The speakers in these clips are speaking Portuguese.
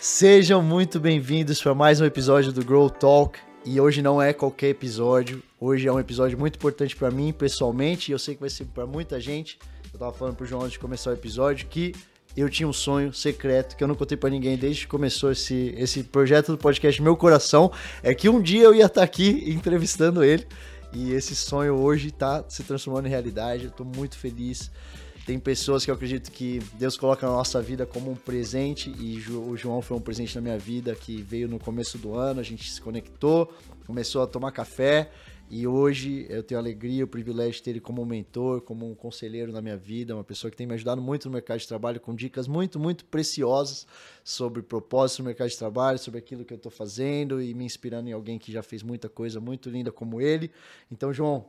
Sejam muito bem-vindos para mais um episódio do Grow Talk. E hoje não é qualquer episódio, hoje é um episódio muito importante para mim pessoalmente, e eu sei que vai ser para muita gente. Eu tava falando pro João antes de começar o episódio que eu tinha um sonho secreto que eu não contei para ninguém desde que começou esse, esse projeto do podcast Meu Coração, é que um dia eu ia estar tá aqui entrevistando ele. E esse sonho hoje está se transformando em realidade. Eu tô muito feliz. Tem pessoas que eu acredito que Deus coloca na nossa vida como um presente e o João foi um presente na minha vida que veio no começo do ano, a gente se conectou, começou a tomar café e hoje eu tenho a alegria, o privilégio de ter ele como um mentor, como um conselheiro na minha vida, uma pessoa que tem me ajudado muito no mercado de trabalho com dicas muito, muito preciosas sobre propósito no mercado de trabalho, sobre aquilo que eu estou fazendo e me inspirando em alguém que já fez muita coisa muito linda como ele. Então, João,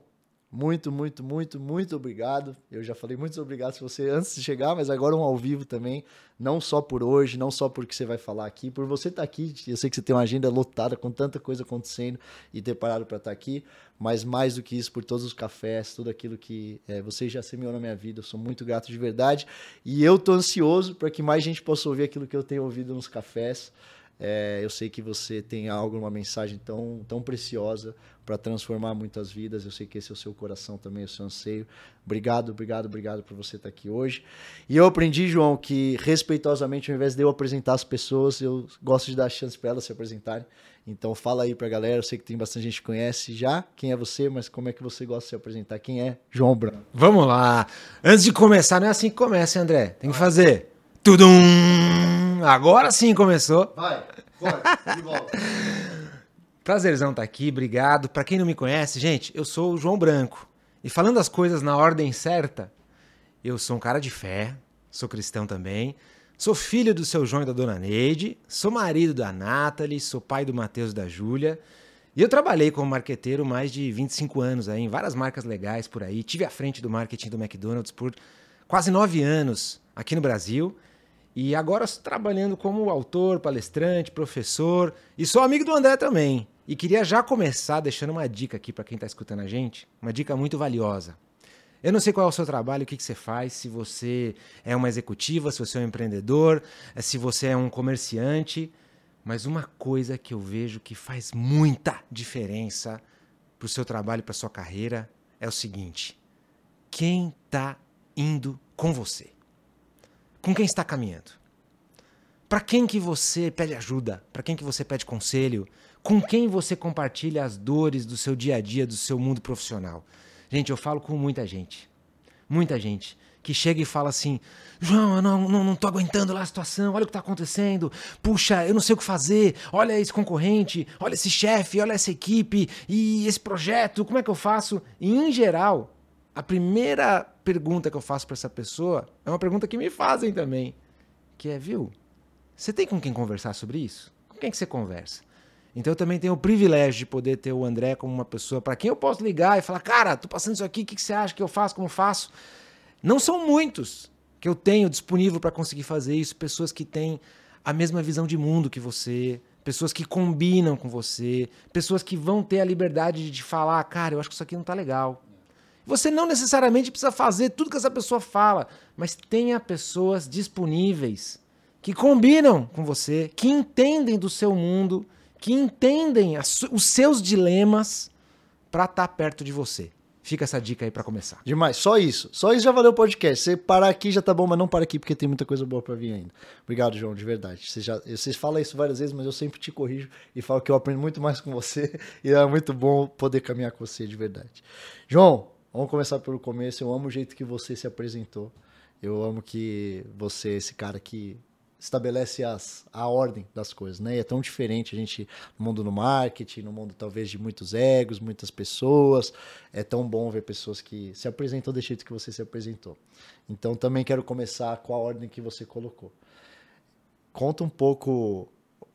muito, muito, muito, muito obrigado. Eu já falei muito obrigado se você antes de chegar, mas agora um ao vivo também. Não só por hoje, não só porque você vai falar aqui, por você estar tá aqui. Eu sei que você tem uma agenda lotada com tanta coisa acontecendo e ter parado para estar tá aqui, mas mais do que isso, por todos os cafés, tudo aquilo que é, você já semeou na minha vida. Eu sou muito grato de verdade e eu tô ansioso para que mais gente possa ouvir aquilo que eu tenho ouvido nos cafés. É, eu sei que você tem algo, uma mensagem tão, tão preciosa para transformar muitas vidas. Eu sei que esse é o seu coração também, o seu anseio. Obrigado, obrigado, obrigado por você estar aqui hoje. E eu aprendi, João, que respeitosamente, ao invés de eu apresentar as pessoas, eu gosto de dar chance para elas se apresentarem. Então fala aí para a galera, eu sei que tem bastante gente que conhece já quem é você, mas como é que você gosta de se apresentar? Quem é João Branco? Vamos lá. Antes de começar, não é assim que começa, André. Tem que fazer. Tudum! Agora sim começou. Vai, bora, de volta. Prazerzão estar tá aqui, obrigado. Para quem não me conhece, gente, eu sou o João Branco. E falando as coisas na ordem certa, eu sou um cara de fé, sou cristão também, sou filho do seu João e da dona Neide, sou marido da Nathalie, sou pai do Matheus e da Júlia. E eu trabalhei como marqueteiro mais de 25 anos aí, em várias marcas legais por aí. Tive à frente do marketing do McDonald's por quase nove anos aqui no Brasil. E agora trabalhando como autor, palestrante, professor e sou amigo do André também. E queria já começar deixando uma dica aqui para quem está escutando a gente, uma dica muito valiosa. Eu não sei qual é o seu trabalho, o que, que você faz, se você é uma executiva, se você é um empreendedor, eh, se você é um comerciante, mas uma coisa que eu vejo que faz muita diferença para o seu trabalho, para sua carreira, é o seguinte: quem está indo com você? Com quem está caminhando? Para quem que você pede ajuda? Para quem que você pede conselho? Com quem você compartilha as dores do seu dia a dia, do seu mundo profissional? Gente, eu falo com muita gente. Muita gente que chega e fala assim: João, eu não, não, não tô aguentando lá a situação, olha o que está acontecendo, puxa, eu não sei o que fazer, olha esse concorrente, olha esse chefe, olha essa equipe e esse projeto, como é que eu faço? E em geral, a primeira pergunta que eu faço para essa pessoa é uma pergunta que me fazem também, que é, viu? Você tem com quem conversar sobre isso? Com quem que você conversa? Então eu também tenho o privilégio de poder ter o André como uma pessoa para quem eu posso ligar e falar, cara, tô passando isso aqui, o que, que você acha que eu faço, como faço? Não são muitos que eu tenho disponível para conseguir fazer isso, pessoas que têm a mesma visão de mundo que você, pessoas que combinam com você, pessoas que vão ter a liberdade de falar, cara, eu acho que isso aqui não tá legal. Você não necessariamente precisa fazer tudo que essa pessoa fala, mas tenha pessoas disponíveis que combinam com você, que entendem do seu mundo, que entendem os seus dilemas para estar tá perto de você. Fica essa dica aí para começar. Demais, só isso. Só isso já valeu o podcast. Você parar aqui já tá bom, mas não para aqui porque tem muita coisa boa para vir ainda. Obrigado, João, de verdade. Você, já, você fala isso várias vezes, mas eu sempre te corrijo e falo que eu aprendo muito mais com você e é muito bom poder caminhar com você de verdade. João, Vamos começar pelo começo. Eu amo o jeito que você se apresentou. Eu amo que você é esse cara que estabelece as, a ordem das coisas, né? E é tão diferente a gente no mundo do marketing, no mundo talvez de muitos egos, muitas pessoas. É tão bom ver pessoas que se apresentam do jeito que você se apresentou. Então também quero começar com a ordem que você colocou. Conta um pouco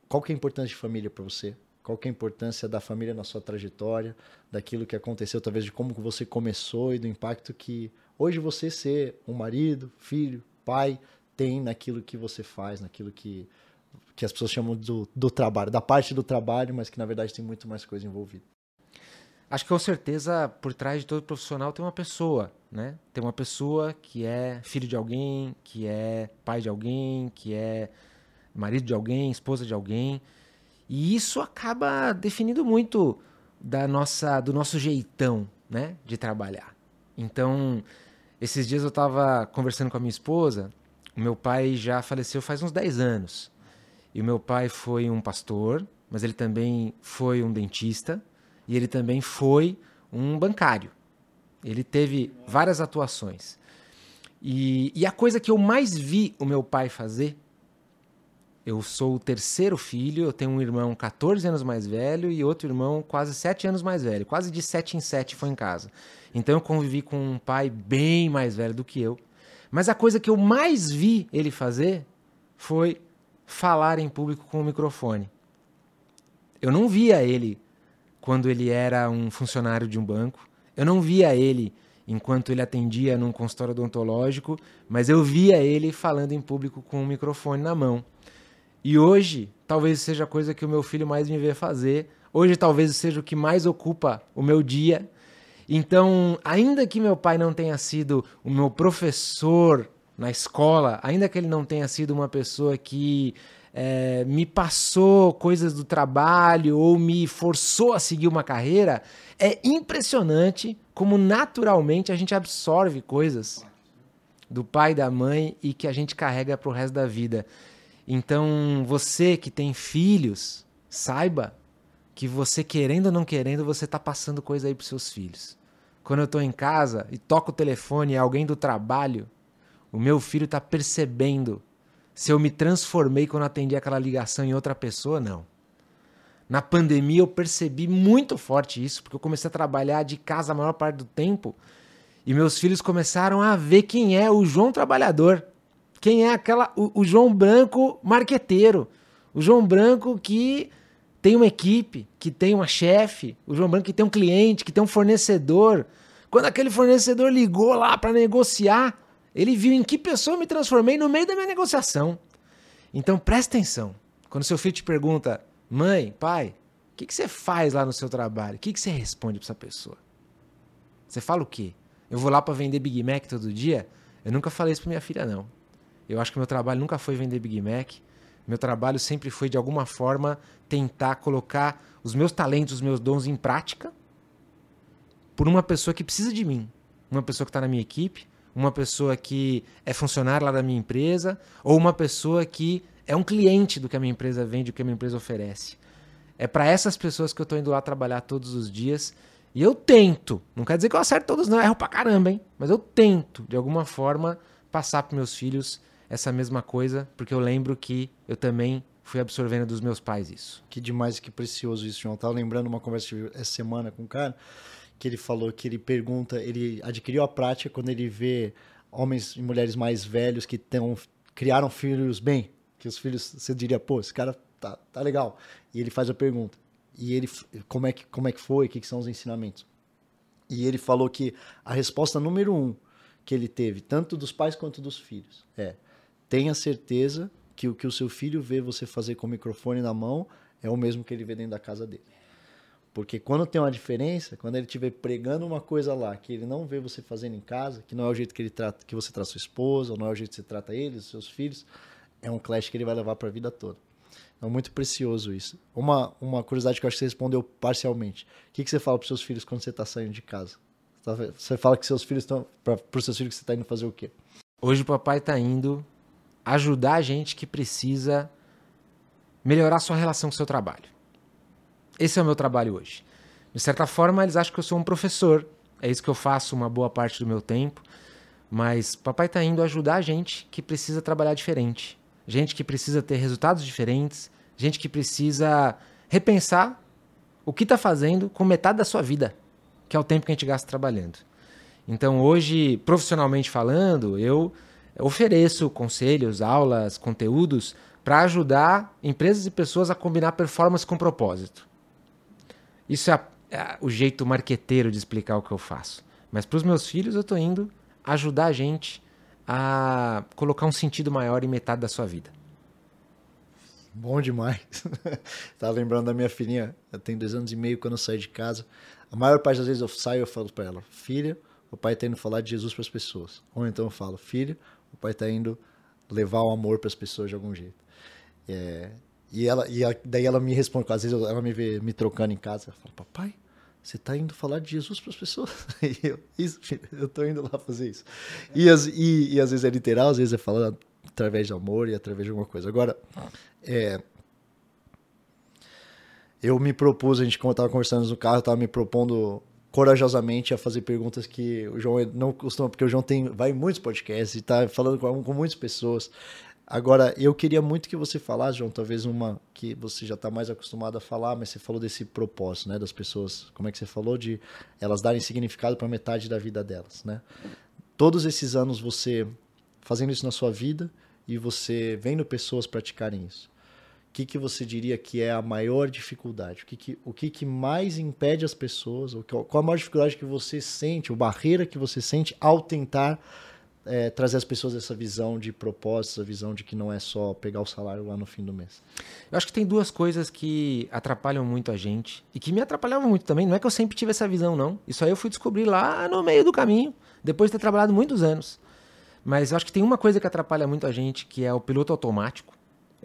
qual que é a importância de família para você? Qual é a importância da família na sua trajetória, daquilo que aconteceu, talvez de como você começou e do impacto que hoje você ser um marido, filho, pai, tem naquilo que você faz, naquilo que, que as pessoas chamam do, do trabalho, da parte do trabalho, mas que na verdade tem muito mais coisa envolvida. Acho que com certeza por trás de todo profissional tem uma pessoa, né? Tem uma pessoa que é filho de alguém, que é pai de alguém, que é marido de alguém, esposa de alguém. E isso acaba definindo muito da nossa, do nosso jeitão, né, de trabalhar. Então, esses dias eu estava conversando com a minha esposa. O meu pai já faleceu faz uns 10 anos. E o meu pai foi um pastor, mas ele também foi um dentista e ele também foi um bancário. Ele teve várias atuações. E, e a coisa que eu mais vi o meu pai fazer eu sou o terceiro filho, eu tenho um irmão 14 anos mais velho e outro irmão quase 7 anos mais velho. Quase de 7 em 7 foi em casa. Então eu convivi com um pai bem mais velho do que eu. Mas a coisa que eu mais vi ele fazer foi falar em público com o microfone. Eu não via ele quando ele era um funcionário de um banco. Eu não via ele enquanto ele atendia num consultório odontológico, mas eu via ele falando em público com o microfone na mão. E hoje, talvez seja a coisa que o meu filho mais me vê fazer. Hoje, talvez seja o que mais ocupa o meu dia. Então, ainda que meu pai não tenha sido o meu professor na escola, ainda que ele não tenha sido uma pessoa que é, me passou coisas do trabalho ou me forçou a seguir uma carreira, é impressionante como naturalmente a gente absorve coisas do pai e da mãe e que a gente carrega para o resto da vida. Então, você que tem filhos, saiba que você querendo ou não querendo, você está passando coisa aí para seus filhos. Quando eu estou em casa e toco o telefone e é alguém do trabalho, o meu filho está percebendo se eu me transformei quando atendi aquela ligação em outra pessoa, não. Na pandemia eu percebi muito forte isso, porque eu comecei a trabalhar de casa a maior parte do tempo e meus filhos começaram a ver quem é o João trabalhador. Quem é aquela o, o João Branco marqueteiro, o João Branco que tem uma equipe, que tem uma chefe, o João Branco que tem um cliente, que tem um fornecedor. Quando aquele fornecedor ligou lá para negociar, ele viu em que pessoa eu me transformei no meio da minha negociação. Então presta atenção. Quando seu filho te pergunta, mãe, pai, o que, que você faz lá no seu trabalho? O que, que você responde para essa pessoa? Você fala o quê? Eu vou lá para vender Big Mac todo dia? Eu nunca falei isso para minha filha, não. Eu acho que meu trabalho nunca foi vender Big Mac. Meu trabalho sempre foi, de alguma forma, tentar colocar os meus talentos, os meus dons em prática por uma pessoa que precisa de mim. Uma pessoa que está na minha equipe, uma pessoa que é funcionário lá da minha empresa, ou uma pessoa que é um cliente do que a minha empresa vende, do que a minha empresa oferece. É para essas pessoas que eu estou indo lá trabalhar todos os dias. E eu tento, não quer dizer que eu acerto todos, não, eu erro pra caramba, hein? Mas eu tento, de alguma forma, passar para meus filhos essa mesma coisa, porque eu lembro que eu também fui absorvendo dos meus pais isso. Que demais, que precioso isso, João. Eu tava lembrando uma conversa essa semana com um cara que ele falou que ele pergunta, ele adquiriu a prática quando ele vê homens e mulheres mais velhos que tão, criaram filhos bem, que os filhos, você diria, pô, esse cara tá, tá legal. E ele faz a pergunta. E ele, como é que, como é que foi, o que, que são os ensinamentos? E ele falou que a resposta número um que ele teve, tanto dos pais quanto dos filhos, é tenha certeza que o que o seu filho vê você fazer com o microfone na mão é o mesmo que ele vê dentro da casa dele. Porque quando tem uma diferença, quando ele estiver pregando uma coisa lá que ele não vê você fazendo em casa, que não é o jeito que ele trata, que você trata sua esposa, ou não é o jeito que você trata eles, seus filhos, é um clash que ele vai levar para a vida toda. É muito precioso isso. Uma, uma curiosidade que eu acho que você respondeu parcialmente. O que, que você fala para seus filhos quando você está saindo de casa? Você fala que seus filhos estão. Para os seus filhos que você está indo fazer o quê? Hoje o papai está indo ajudar a gente que precisa melhorar sua relação com o seu trabalho. Esse é o meu trabalho hoje. De certa forma, eles acham que eu sou um professor. É isso que eu faço uma boa parte do meu tempo. Mas papai está indo ajudar a gente que precisa trabalhar diferente. Gente que precisa ter resultados diferentes. Gente que precisa repensar o que está fazendo com metade da sua vida, que é o tempo que a gente gasta trabalhando. Então, hoje, profissionalmente falando, eu ofereço conselhos, aulas, conteúdos para ajudar empresas e pessoas a combinar performance com propósito. Isso é, é o jeito marqueteiro de explicar o que eu faço. Mas para os meus filhos eu estou indo ajudar a gente a colocar um sentido maior em metade da sua vida. Bom demais. Tava lembrando da minha filhinha, ela tem dois anos e meio quando eu saio de casa. A maior parte das vezes eu saio e falo para ela, filha, o pai está indo falar de Jesus para as pessoas. Ou então eu falo, filha, o pai está indo levar o amor para as pessoas de algum jeito. É, e ela, e a, daí ela me responde, às vezes ela me vê me trocando em casa, ela fala, papai, você está indo falar de Jesus para as pessoas? E eu, isso, filho, eu estou indo lá fazer isso. E, as, e, e, às vezes é literal, às vezes é falando através de amor e através de alguma coisa. Agora, é, eu me propus, a gente, estava conversando no carro, estava me propondo corajosamente a fazer perguntas que o João não costuma, porque o João tem, vai em muitos podcasts e está falando com, com muitas pessoas. Agora, eu queria muito que você falasse, João, talvez uma que você já está mais acostumado a falar, mas você falou desse propósito, né, das pessoas, como é que você falou de elas darem significado para metade da vida delas, né? Todos esses anos você fazendo isso na sua vida e você vendo pessoas praticarem isso. Que, que você diria que é a maior dificuldade? O que, que, o que, que mais impede as pessoas? Qual a maior dificuldade que você sente, ou barreira que você sente ao tentar é, trazer às pessoas essa visão de propósito, essa visão de que não é só pegar o salário lá no fim do mês? Eu acho que tem duas coisas que atrapalham muito a gente e que me atrapalhavam muito também. Não é que eu sempre tive essa visão, não. Isso aí eu fui descobrir lá no meio do caminho, depois de ter trabalhado muitos anos. Mas eu acho que tem uma coisa que atrapalha muito a gente, que é o piloto automático.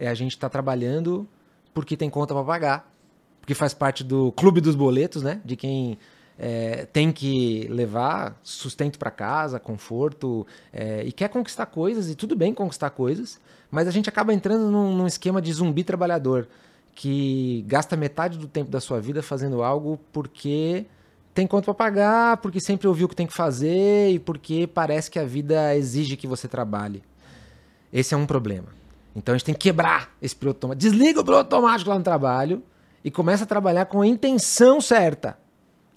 É a gente estar tá trabalhando porque tem conta para pagar, porque faz parte do clube dos boletos, né? De quem é, tem que levar sustento para casa, conforto, é, e quer conquistar coisas, e tudo bem conquistar coisas, mas a gente acaba entrando num, num esquema de zumbi trabalhador, que gasta metade do tempo da sua vida fazendo algo porque tem conta para pagar, porque sempre ouviu o que tem que fazer e porque parece que a vida exige que você trabalhe. Esse é um problema. Então a gente tem que quebrar esse piloto automático. Desliga o piloto automático lá no trabalho e começa a trabalhar com a intenção certa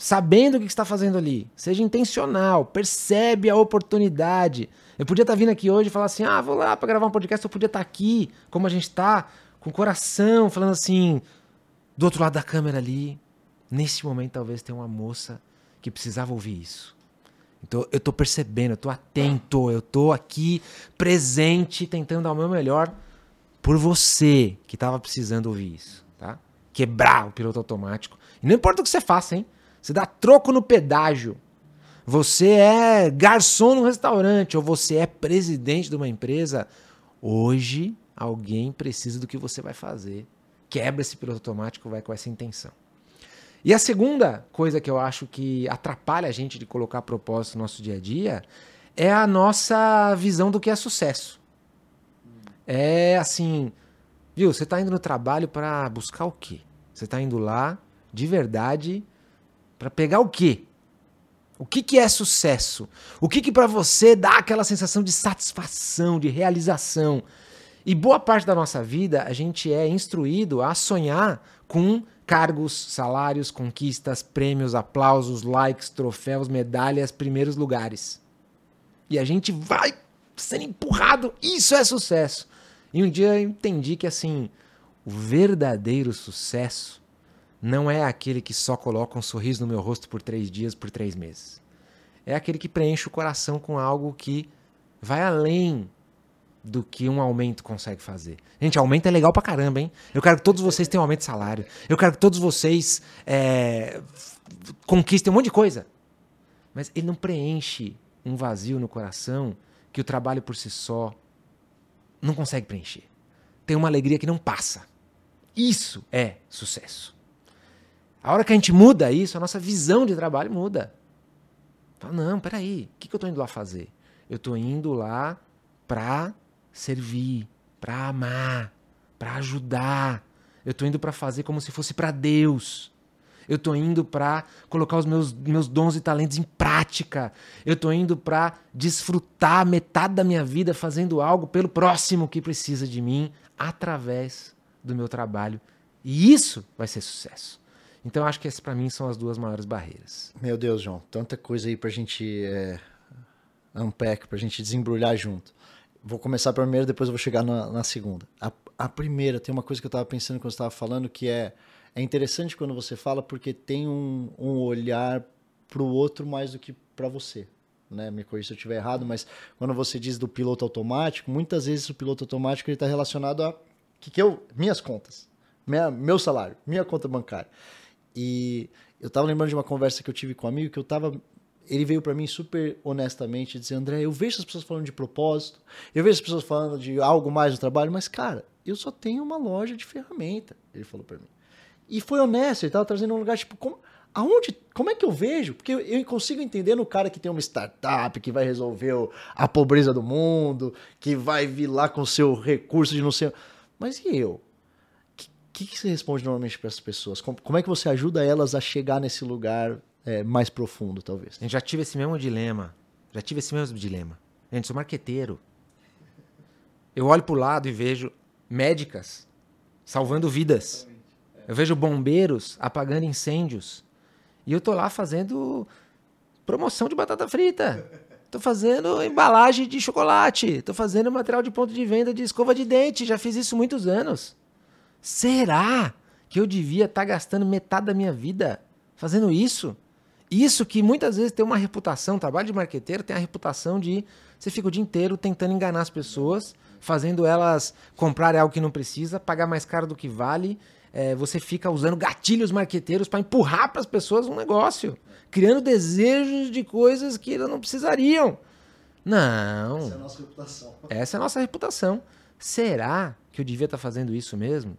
sabendo o que está fazendo ali. Seja intencional, percebe a oportunidade. Eu podia estar tá vindo aqui hoje e falar assim: ah, vou lá para gravar um podcast, eu podia estar tá aqui, como a gente está, com o coração, falando assim, do outro lado da câmera ali. Nesse momento, talvez tenha uma moça que precisava ouvir isso. Então, eu estou percebendo, eu estou atento, eu estou aqui presente, tentando dar o meu melhor por você que estava precisando ouvir isso, tá? Quebrar o piloto automático. E não importa o que você faça, hein? Você dá troco no pedágio. Você é garçom no restaurante ou você é presidente de uma empresa. Hoje alguém precisa do que você vai fazer. Quebra esse piloto automático, vai com essa intenção. E a segunda coisa que eu acho que atrapalha a gente de colocar propósito no nosso dia a dia é a nossa visão do que é sucesso. É assim, viu? Você está indo no trabalho para buscar o quê? Você está indo lá de verdade para pegar o quê? O que, que é sucesso? O que, que para você dá aquela sensação de satisfação, de realização? E boa parte da nossa vida a gente é instruído a sonhar com cargos, salários, conquistas, prêmios, aplausos, likes, troféus, medalhas, primeiros lugares. E a gente vai sendo empurrado, isso é sucesso. E um dia eu entendi que assim, o verdadeiro sucesso não é aquele que só coloca um sorriso no meu rosto por três dias, por três meses. É aquele que preenche o coração com algo que vai além do que um aumento consegue fazer. Gente, aumento é legal pra caramba, hein? Eu quero que todos vocês tenham aumento de salário. Eu quero que todos vocês é, conquistem um monte de coisa. Mas ele não preenche um vazio no coração que o trabalho por si só não consegue preencher. Tem uma alegria que não passa. Isso é sucesso. A hora que a gente muda isso, a nossa visão de trabalho muda. Fala, não, peraí, o que, que eu estou indo lá fazer? Eu estou indo lá para servir, para amar, para ajudar. Eu estou indo para fazer como se fosse para Deus. Eu estou indo para colocar os meus, meus dons e talentos em prática. Eu estou indo para desfrutar metade da minha vida fazendo algo pelo próximo que precisa de mim através do meu trabalho. E isso vai ser sucesso. Então acho que essas para mim são as duas maiores barreiras. Meu Deus, João, tanta coisa aí pra gente é, unpack, pra gente desembrulhar junto. Vou começar primeiro, depois eu vou chegar na, na segunda. A, a, primeira, tem uma coisa que eu tava pensando quando você estava falando, que é, é interessante quando você fala, porque tem um, um olhar pro outro mais do que para você. Né? Me corrija se eu estiver errado, mas quando você diz do piloto automático, muitas vezes o piloto automático está relacionado a que, que eu, minhas contas, minha, meu salário, minha conta bancária. E eu tava lembrando de uma conversa que eu tive com um amigo que eu tava. Ele veio para mim super honestamente dizer: André, eu vejo as pessoas falando de propósito, eu vejo as pessoas falando de algo mais no trabalho, mas cara, eu só tenho uma loja de ferramenta, ele falou para mim. E foi honesto, ele estava trazendo um lugar tipo, como, aonde, como é que eu vejo? Porque eu, eu, consigo entender no cara que tem uma startup, que vai resolver a pobreza do mundo, que vai vir lá com seu recurso de não sei. Mas e eu? O que, que, que, você responde normalmente para essas pessoas? Como, como, é que você ajuda elas a chegar nesse lugar é, mais profundo, talvez? Eu já tive esse mesmo dilema. Já tive esse mesmo dilema. Gente, sou marqueteiro. Eu olho para o lado e vejo médicas salvando vidas. Eu vejo bombeiros apagando incêndios. E eu tô lá fazendo promoção de batata frita. Tô fazendo embalagem de chocolate. Tô fazendo material de ponto de venda de escova de dente. Já fiz isso muitos anos. Será que eu devia estar tá gastando metade da minha vida fazendo isso? Isso que muitas vezes tem uma reputação, trabalho de marqueteiro tem a reputação de você fica o dia inteiro tentando enganar as pessoas, fazendo elas comprarem algo que não precisa, pagar mais caro do que vale. É, você fica usando gatilhos marqueteiros para empurrar para as pessoas um negócio, criando desejos de coisas que elas não precisariam. Não. Essa é a nossa reputação. Essa é a nossa reputação. Será que eu devia estar tá fazendo isso mesmo?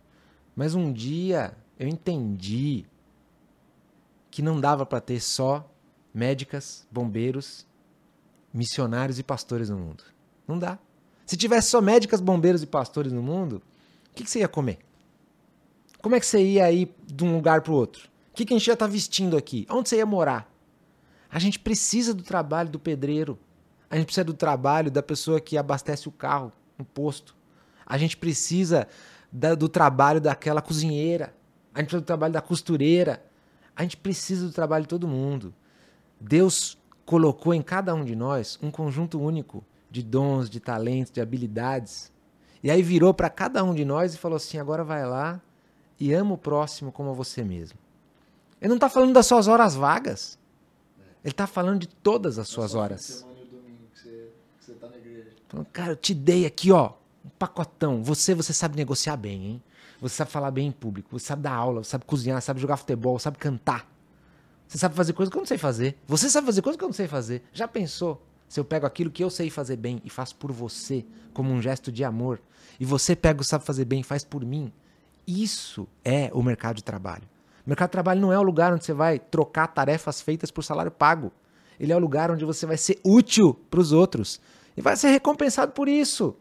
Mas um dia eu entendi que não dava para ter só médicas, bombeiros, missionários e pastores no mundo. Não dá. Se tivesse só médicas, bombeiros e pastores no mundo, o que, que, você ia comer? Como é que você ia ir de um lugar para o outro? O que, que a gente ia estar tá vestindo aqui? Onde você ia morar? A gente precisa do trabalho do pedreiro. A gente precisa do trabalho da pessoa que abastece o carro no posto. A gente precisa da, do trabalho daquela cozinheira. A gente precisa do trabalho da costureira. A gente precisa do trabalho de todo mundo. Deus colocou em cada um de nós um conjunto único de dons, de talentos, de habilidades. E aí virou para cada um de nós e falou assim: agora vai lá e ama o próximo como a você mesmo. Ele não está falando das suas horas vagas. Ele está falando de todas as suas horas. Falando, cara, eu te dei aqui, ó, um pacotão. Você, você sabe negociar bem, hein? Você sabe falar bem em público, você sabe dar aula, você sabe cozinhar, sabe jogar futebol, sabe cantar. Você sabe fazer coisas que eu não sei fazer. Você sabe fazer coisas que eu não sei fazer. Já pensou? Se eu pego aquilo que eu sei fazer bem e faço por você, como um gesto de amor, e você pega o sabe fazer bem e faz por mim, isso é o mercado de trabalho. O mercado de trabalho não é o lugar onde você vai trocar tarefas feitas por salário pago. Ele é o lugar onde você vai ser útil para os outros e vai ser recompensado por isso.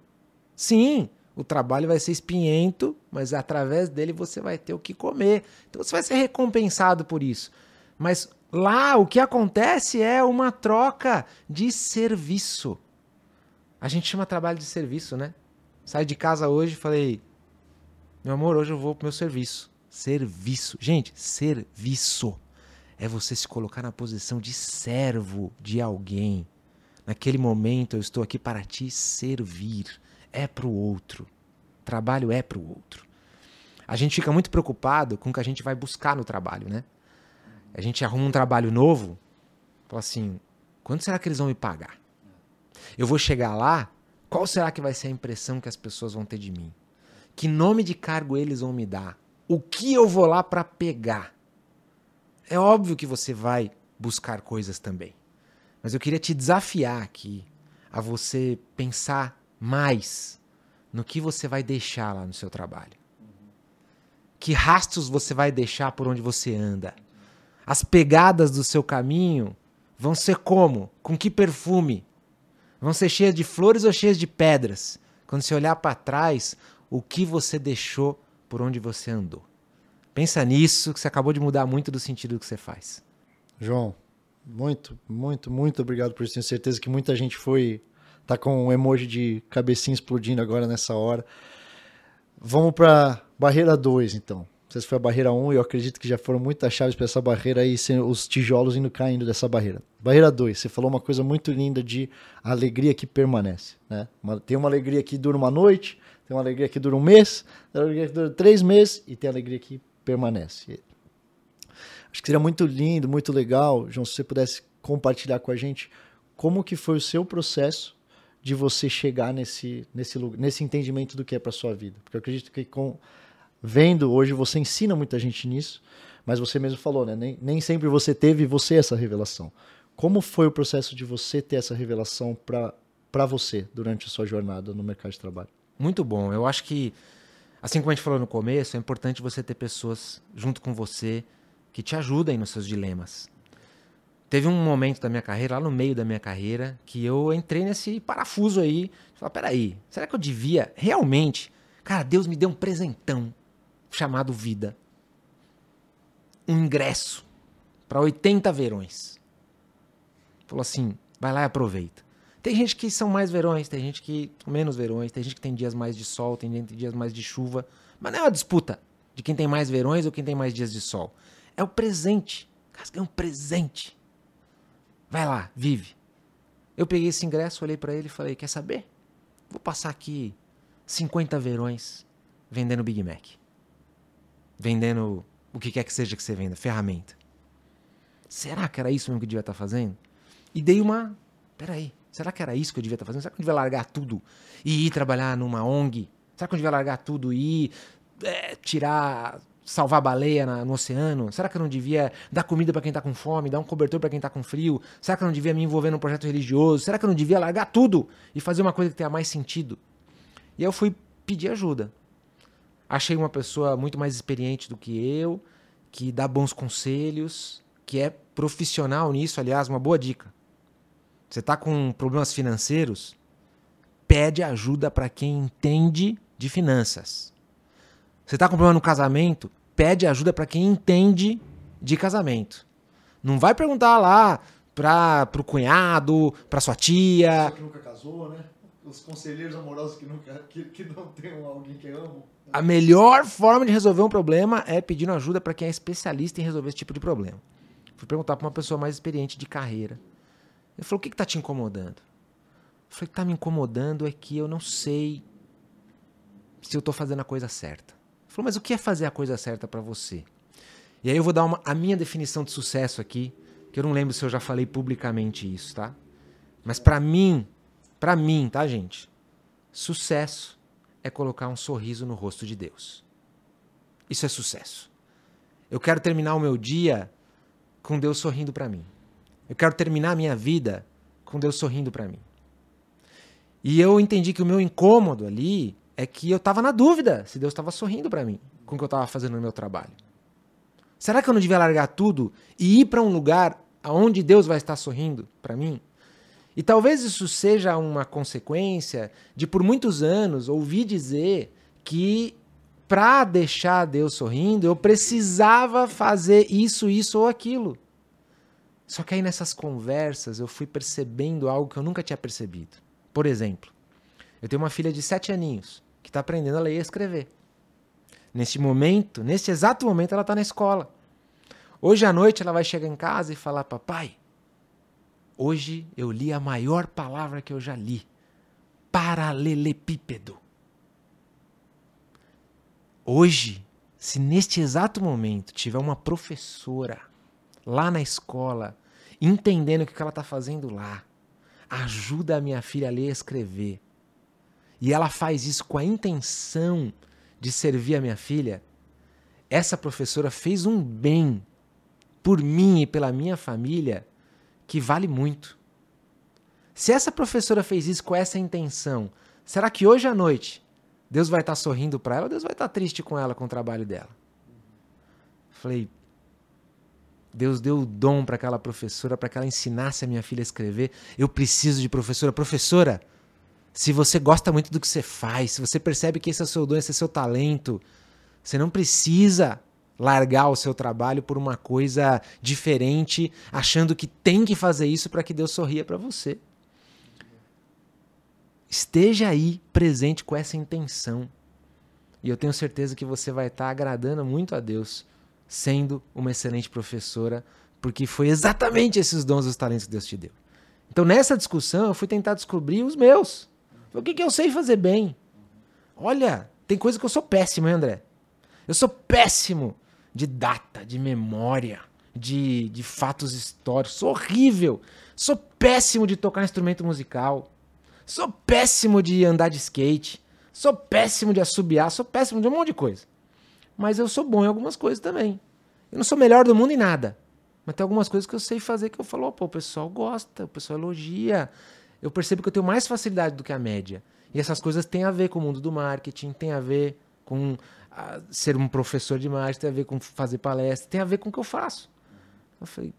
Sim, o trabalho vai ser espinhento, mas através dele você vai ter o que comer. Então você vai ser recompensado por isso. Mas lá o que acontece é uma troca de serviço. A gente chama trabalho de serviço, né? Saí de casa hoje e falei: Meu amor, hoje eu vou pro meu serviço. Serviço. Gente, serviço. É você se colocar na posição de servo de alguém. Naquele momento eu estou aqui para te servir é para o outro. Trabalho é para o outro. A gente fica muito preocupado com o que a gente vai buscar no trabalho, né? A gente arruma um trabalho novo, fala assim: quanto será que eles vão me pagar? Eu vou chegar lá, qual será que vai ser a impressão que as pessoas vão ter de mim? Que nome de cargo eles vão me dar? O que eu vou lá para pegar? É óbvio que você vai buscar coisas também. Mas eu queria te desafiar aqui a você pensar mais no que você vai deixar lá no seu trabalho. Que rastros você vai deixar por onde você anda. As pegadas do seu caminho vão ser como? Com que perfume? Vão ser cheias de flores ou cheias de pedras? Quando você olhar para trás, o que você deixou por onde você andou. Pensa nisso, que você acabou de mudar muito do sentido que você faz. João, muito, muito, muito obrigado por isso. Tenho certeza que muita gente foi Tá com um emoji de cabecinha explodindo agora nessa hora. Vamos para barreira 2, então. Não sei se foi a barreira 1 um, eu acredito que já foram muitas chaves para essa barreira e os tijolos indo caindo dessa barreira. Barreira 2, você falou uma coisa muito linda de alegria que permanece. Né? tem uma alegria que dura uma noite, tem uma alegria que dura um mês, tem uma alegria que dura três meses e tem alegria que permanece. Acho que seria muito lindo, muito legal, João, se você pudesse compartilhar com a gente como que foi o seu processo de você chegar nesse, nesse, nesse entendimento do que é para sua vida. Porque eu acredito que com vendo hoje você ensina muita gente nisso, mas você mesmo falou, né? Nem, nem sempre você teve você essa revelação. Como foi o processo de você ter essa revelação para você durante a sua jornada no mercado de trabalho? Muito bom. Eu acho que Assim como a gente falou no começo, é importante você ter pessoas junto com você que te ajudem nos seus dilemas. Teve um momento da minha carreira, lá no meio da minha carreira, que eu entrei nesse parafuso aí. Falei, peraí, será que eu devia realmente? Cara, Deus me deu um presentão chamado vida. Um ingresso para 80 verões. Falou assim: vai lá e aproveita. Tem gente que são mais verões, tem gente que menos verões, tem gente que tem dias mais de sol, tem gente que tem dias mais de chuva. Mas não é uma disputa de quem tem mais verões ou quem tem mais dias de sol. É o presente. É um presente. Vai lá, vive. Eu peguei esse ingresso, olhei para ele e falei: Quer saber? Vou passar aqui 50 verões vendendo Big Mac. Vendendo o que quer que seja que você venda, ferramenta. Será que era isso mesmo que eu devia estar fazendo? E dei uma. Peraí, será que era isso que eu devia estar fazendo? Será que eu devia largar tudo e ir trabalhar numa ONG? Será que eu devia largar tudo e ir é, tirar. Salvar baleia na, no oceano? Será que eu não devia dar comida para quem tá com fome, dar um cobertor para quem tá com frio? Será que eu não devia me envolver num projeto religioso? Será que eu não devia largar tudo e fazer uma coisa que tenha mais sentido? E aí eu fui pedir ajuda. Achei uma pessoa muito mais experiente do que eu, que dá bons conselhos, que é profissional nisso, aliás, uma boa dica. Você está com problemas financeiros? Pede ajuda para quem entende de finanças. Você está com problema no casamento? Pede ajuda para quem entende de casamento. Não vai perguntar lá para o cunhado, para sua tia. que nunca casou, né? Os conselheiros amorosos que, nunca, que, que não tem alguém que amam. A melhor forma de resolver um problema é pedindo ajuda para quem é especialista em resolver esse tipo de problema. Fui perguntar para uma pessoa mais experiente de carreira. Ele falou: O que está te incomodando? Eu falei: O que está me incomodando é que eu não sei se eu estou fazendo a coisa certa. Falou: Mas o que é fazer a coisa certa para você? E aí eu vou dar uma, a minha definição de sucesso aqui, que eu não lembro se eu já falei publicamente isso, tá? Mas para mim, para mim, tá, gente? Sucesso é colocar um sorriso no rosto de Deus. Isso é sucesso. Eu quero terminar o meu dia com Deus sorrindo para mim. Eu quero terminar a minha vida com Deus sorrindo para mim. E eu entendi que o meu incômodo ali é que eu estava na dúvida se Deus estava sorrindo para mim com o que eu estava fazendo no meu trabalho. Será que eu não devia largar tudo e ir para um lugar onde Deus vai estar sorrindo para mim? E talvez isso seja uma consequência de por muitos anos ouvir dizer que para deixar Deus sorrindo eu precisava fazer isso, isso ou aquilo. Só que aí nessas conversas eu fui percebendo algo que eu nunca tinha percebido. Por exemplo, eu tenho uma filha de sete aninhos está aprendendo a ler e escrever. Neste momento, neste exato momento, ela está na escola. Hoje à noite ela vai chegar em casa e falar: Papai, hoje eu li a maior palavra que eu já li. Paralelepípedo. Hoje, se neste exato momento tiver uma professora lá na escola entendendo o que ela está fazendo lá. Ajuda a minha filha a ler e escrever. E ela faz isso com a intenção de servir a minha filha. Essa professora fez um bem por mim e pela minha família que vale muito. Se essa professora fez isso com essa intenção, será que hoje à noite Deus vai estar sorrindo para ela ou Deus vai estar triste com ela, com o trabalho dela? Falei, Deus deu o dom para aquela professora, para que ela ensinasse a minha filha a escrever. Eu preciso de professora. Professora, se você gosta muito do que você faz, se você percebe que esse é o seu dom, esse é o seu talento, você não precisa largar o seu trabalho por uma coisa diferente, achando que tem que fazer isso para que Deus sorria para você. Esteja aí presente com essa intenção. E eu tenho certeza que você vai estar agradando muito a Deus sendo uma excelente professora, porque foi exatamente esses dons e os talentos que Deus te deu. Então, nessa discussão, eu fui tentar descobrir os meus. O que, que eu sei fazer bem? Olha, tem coisa que eu sou péssimo, hein, André? Eu sou péssimo de data, de memória, de, de fatos históricos. Sou horrível. Sou péssimo de tocar instrumento musical. Sou péssimo de andar de skate. Sou péssimo de assobiar. Sou péssimo de um monte de coisa mas eu sou bom em algumas coisas também. Eu não sou melhor do mundo em nada, mas tem algumas coisas que eu sei fazer que eu falo, pô, o pessoal gosta, o pessoal elogia. Eu percebo que eu tenho mais facilidade do que a média. E essas coisas têm a ver com o mundo do marketing, tem a ver com a, ser um professor de mágica, tem a ver com fazer palestra, tem a ver com o que eu faço. Eu falei,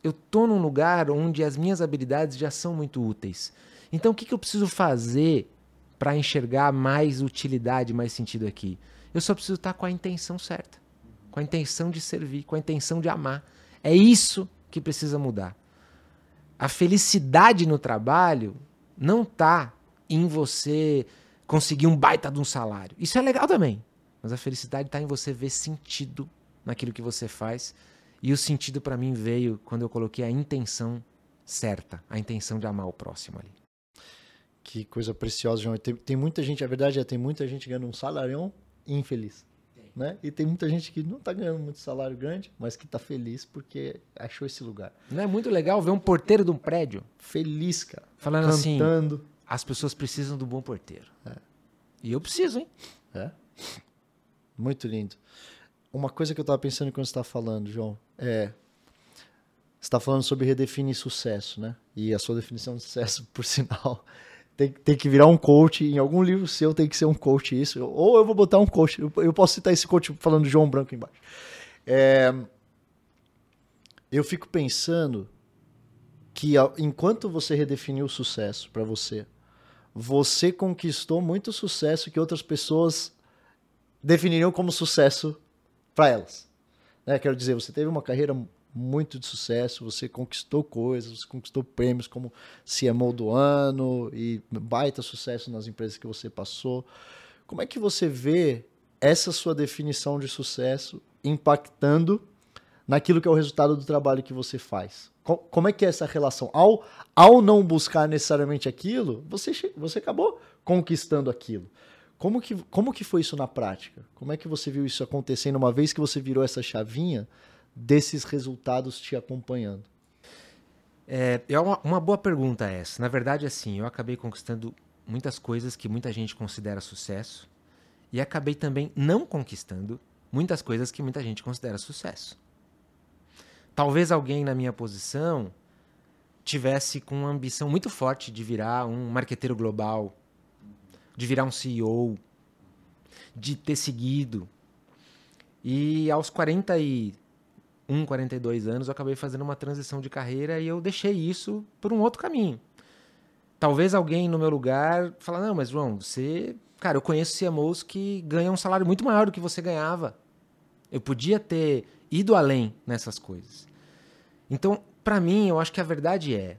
eu tô num lugar onde as minhas habilidades já são muito úteis. Então, o que, que eu preciso fazer para enxergar mais utilidade, mais sentido aqui? Eu só preciso estar com a intenção certa, com a intenção de servir, com a intenção de amar. É isso que precisa mudar. A felicidade no trabalho não está em você conseguir um baita de um salário. Isso é legal também. Mas a felicidade está em você ver sentido naquilo que você faz. E o sentido para mim veio quando eu coloquei a intenção certa, a intenção de amar o próximo ali. Que coisa preciosa, João. Tem, tem muita gente, a verdade é, tem muita gente ganhando um salarião infeliz. Né? E tem muita gente que não está ganhando muito salário grande, mas que está feliz porque achou esse lugar. Não é muito legal ver um porteiro de um prédio feliz, cara, falando cantando. assim: as pessoas precisam do bom porteiro. É. E eu preciso, hein? É. Muito lindo. Uma coisa que eu estava pensando quando você está falando, João, é você está falando sobre redefinir sucesso, né? E a sua definição de sucesso, por sinal, tem, tem que virar um coach. Em algum livro seu tem que ser um coach isso. Ou eu vou botar um coach. Eu, eu posso citar esse coach falando de João Branco embaixo. É, eu fico pensando que enquanto você redefiniu o sucesso para você, você conquistou muito sucesso que outras pessoas definiriam como sucesso para elas. Né? Quero dizer, você teve uma carreira muito de sucesso, você conquistou coisas, você conquistou prêmios como CMO do ano e baita sucesso nas empresas que você passou. Como é que você vê essa sua definição de sucesso impactando naquilo que é o resultado do trabalho que você faz? Como é que é essa relação? Ao, ao não buscar necessariamente aquilo, você, você acabou conquistando aquilo. Como que, como que foi isso na prática? Como é que você viu isso acontecendo uma vez que você virou essa chavinha desses resultados te acompanhando? É, é uma, uma boa pergunta essa. Na verdade, assim, eu acabei conquistando muitas coisas que muita gente considera sucesso e acabei também não conquistando muitas coisas que muita gente considera sucesso. Talvez alguém na minha posição tivesse com uma ambição muito forte de virar um marqueteiro global, de virar um CEO, de ter seguido. E aos 40 e 41, 42 anos, eu acabei fazendo uma transição de carreira e eu deixei isso por um outro caminho. Talvez alguém no meu lugar fala: "Não, mas João, você, cara, eu conheço CMOs que ganham um salário muito maior do que você ganhava. Eu podia ter ido além nessas coisas". Então, para mim, eu acho que a verdade é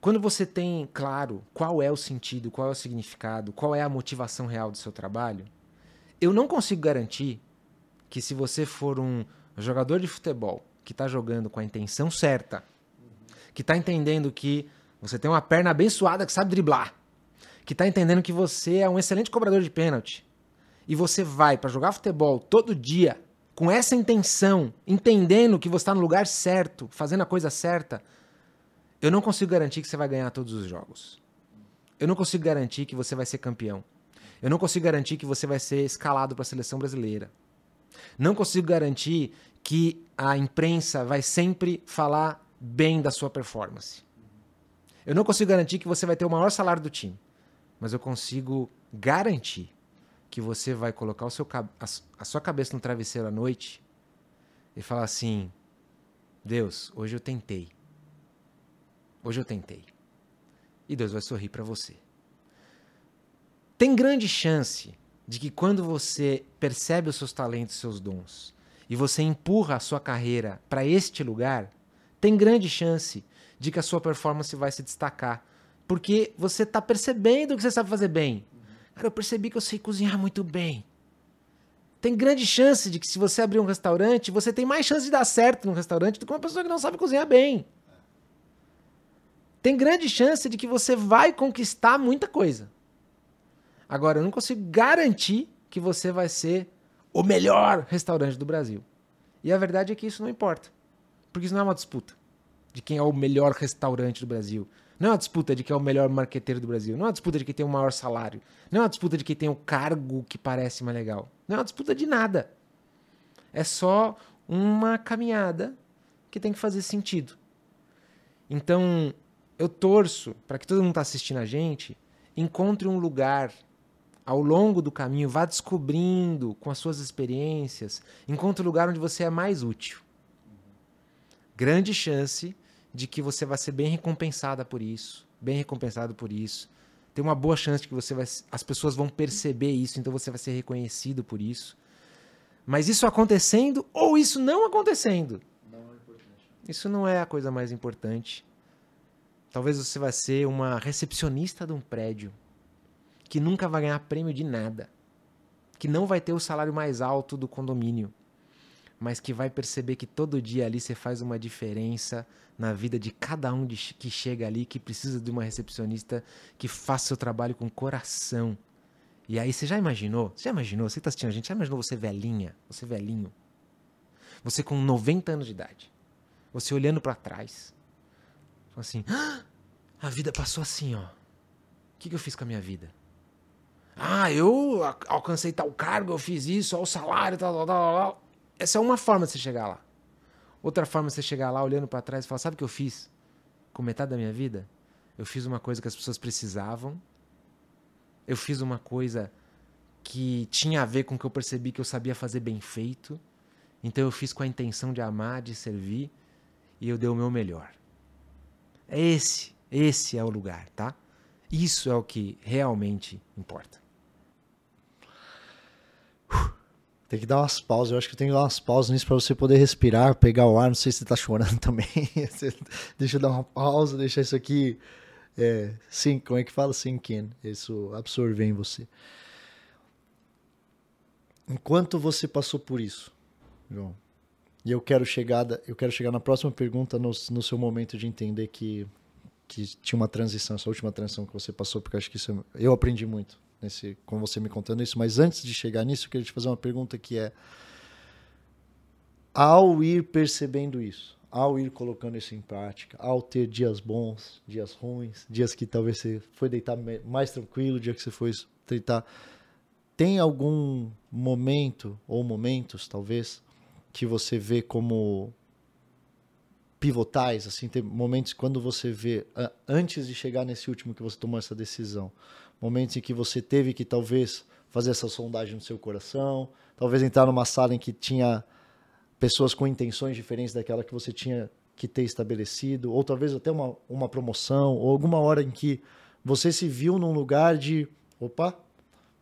quando você tem claro qual é o sentido, qual é o significado, qual é a motivação real do seu trabalho, eu não consigo garantir que se você for um jogador de futebol que está jogando com a intenção certa, que está entendendo que você tem uma perna abençoada que sabe driblar, que está entendendo que você é um excelente cobrador de pênalti, e você vai para jogar futebol todo dia com essa intenção, entendendo que você está no lugar certo, fazendo a coisa certa, eu não consigo garantir que você vai ganhar todos os jogos. Eu não consigo garantir que você vai ser campeão. Eu não consigo garantir que você vai ser escalado para a seleção brasileira. Não consigo garantir que a imprensa vai sempre falar bem da sua performance. Eu não consigo garantir que você vai ter o maior salário do time, mas eu consigo garantir que você vai colocar o seu, a sua cabeça no travesseiro à noite e falar assim: Deus, hoje eu tentei. Hoje eu tentei. E Deus vai sorrir para você. Tem grande chance de que quando você percebe os seus talentos, seus dons, e você empurra a sua carreira para este lugar, tem grande chance de que a sua performance vai se destacar. Porque você está percebendo que você sabe fazer bem. Cara, eu percebi que eu sei cozinhar muito bem. Tem grande chance de que se você abrir um restaurante, você tem mais chance de dar certo no restaurante do que uma pessoa que não sabe cozinhar bem. Tem grande chance de que você vai conquistar muita coisa. Agora, eu não consigo garantir que você vai ser o melhor restaurante do Brasil. E a verdade é que isso não importa. Porque isso não é uma disputa de quem é o melhor restaurante do Brasil. Não é uma disputa de quem é o melhor marqueteiro do Brasil. Não é uma disputa de quem tem o maior salário. Não é uma disputa de quem tem o cargo que parece mais legal. Não é uma disputa de nada. É só uma caminhada que tem que fazer sentido. Então, eu torço para que todo mundo que está assistindo a gente encontre um lugar ao longo do caminho, vá descobrindo com as suas experiências, encontre o lugar onde você é mais útil. Grande chance de que você vai ser bem recompensada por isso, bem recompensado por isso. Tem uma boa chance de que você vai, as pessoas vão perceber isso, então você vai ser reconhecido por isso. Mas isso acontecendo ou isso não acontecendo, Não é isso não é a coisa mais importante. Talvez você vai ser uma recepcionista de um prédio que nunca vai ganhar prêmio de nada, que não vai ter o salário mais alto do condomínio, mas que vai perceber que todo dia ali você faz uma diferença na vida de cada um de, que chega ali, que precisa de uma recepcionista que faça seu trabalho com coração. E aí você já imaginou? Você já imaginou? Você que tá assistindo a gente, já imaginou você velhinha, você velhinho? Você com 90 anos de idade. Você olhando para trás. Assim, "Ah, a vida passou assim, ó. O que, que eu fiz com a minha vida? Ah, eu alcancei tal cargo, eu fiz isso, ó, o salário, tal, tal, tal, tal. Essa é uma forma de você chegar lá. Outra forma de você chegar lá olhando para trás e falar: sabe o que eu fiz? Com metade da minha vida? Eu fiz uma coisa que as pessoas precisavam. Eu fiz uma coisa que tinha a ver com o que eu percebi que eu sabia fazer bem feito. Então eu fiz com a intenção de amar, de servir. E eu dei o meu melhor. É esse, esse é o lugar, tá? Isso é o que realmente importa. Tem que dar umas pausas. Eu acho que tem que dar umas pausas nisso pra você poder respirar, pegar o ar. Não sei se você tá chorando também. Deixa eu dar uma pausa, deixar isso aqui. É, sim, como é que fala? Sink in. Isso absorver em você. Enquanto você passou por isso, João, e eu quero chegar, eu quero chegar na próxima pergunta no, no seu momento de entender que, que tinha uma transição, essa última transição que você passou, porque eu acho que isso é- eu aprendi muito nesse, com você me contando isso. Mas antes de chegar nisso, eu queria te fazer uma pergunta que é: ao ir percebendo isso, ao ir colocando isso em prática, ao ter dias bons, dias ruins, dias que talvez você foi deitar mais tranquilo, dia que você foi deitar, tem algum momento ou momentos, talvez, que você vê como pivotais, assim, tem momentos quando você vê antes de chegar nesse último que você tomou essa decisão, momentos em que você teve que talvez fazer essa sondagem no seu coração, talvez entrar numa sala em que tinha pessoas com intenções diferentes daquela que você tinha que ter estabelecido, ou talvez até uma, uma promoção, ou alguma hora em que você se viu num lugar de, opa,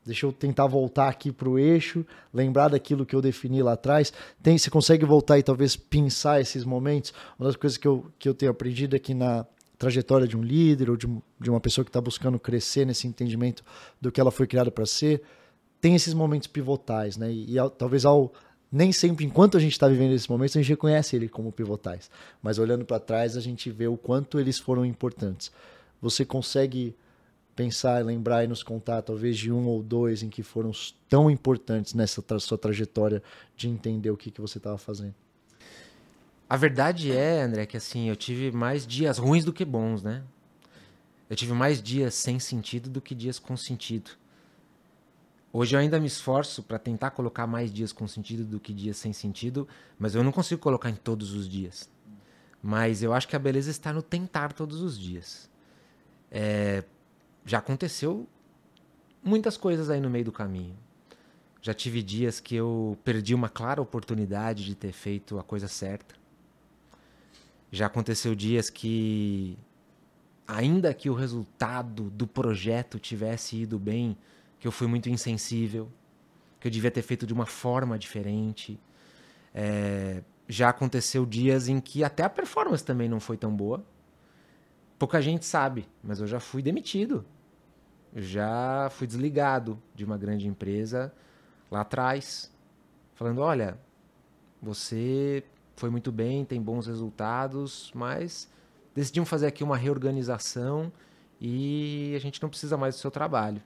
deixa eu tentar voltar aqui para o eixo, lembrar daquilo que eu defini lá atrás. Tem, você consegue voltar e talvez pensar esses momentos? Uma das coisas que eu, que eu tenho aprendido é que na trajetória de um líder ou de, de uma pessoa que está buscando crescer nesse entendimento do que ela foi criada para ser, tem esses momentos pivotais, né? E, e talvez ao nem sempre, enquanto a gente está vivendo esses momentos, a gente reconhece ele como pivotais. Mas olhando para trás, a gente vê o quanto eles foram importantes. Você consegue pensar, lembrar e nos contar, talvez de um ou dois em que foram tão importantes nessa tra- sua trajetória de entender o que, que você estava fazendo? A verdade é, André, que assim, eu tive mais dias ruins do que bons, né? Eu tive mais dias sem sentido do que dias com sentido. Hoje eu ainda me esforço para tentar colocar mais dias com sentido do que dias sem sentido, mas eu não consigo colocar em todos os dias. Mas eu acho que a beleza está no tentar todos os dias. É, já aconteceu muitas coisas aí no meio do caminho. Já tive dias que eu perdi uma clara oportunidade de ter feito a coisa certa. Já aconteceu dias que, ainda que o resultado do projeto tivesse ido bem, que eu fui muito insensível, que eu devia ter feito de uma forma diferente. É, já aconteceu dias em que até a performance também não foi tão boa. Pouca gente sabe, mas eu já fui demitido. Já fui desligado de uma grande empresa lá atrás, falando: olha, você foi muito bem, tem bons resultados, mas decidimos fazer aqui uma reorganização e a gente não precisa mais do seu trabalho.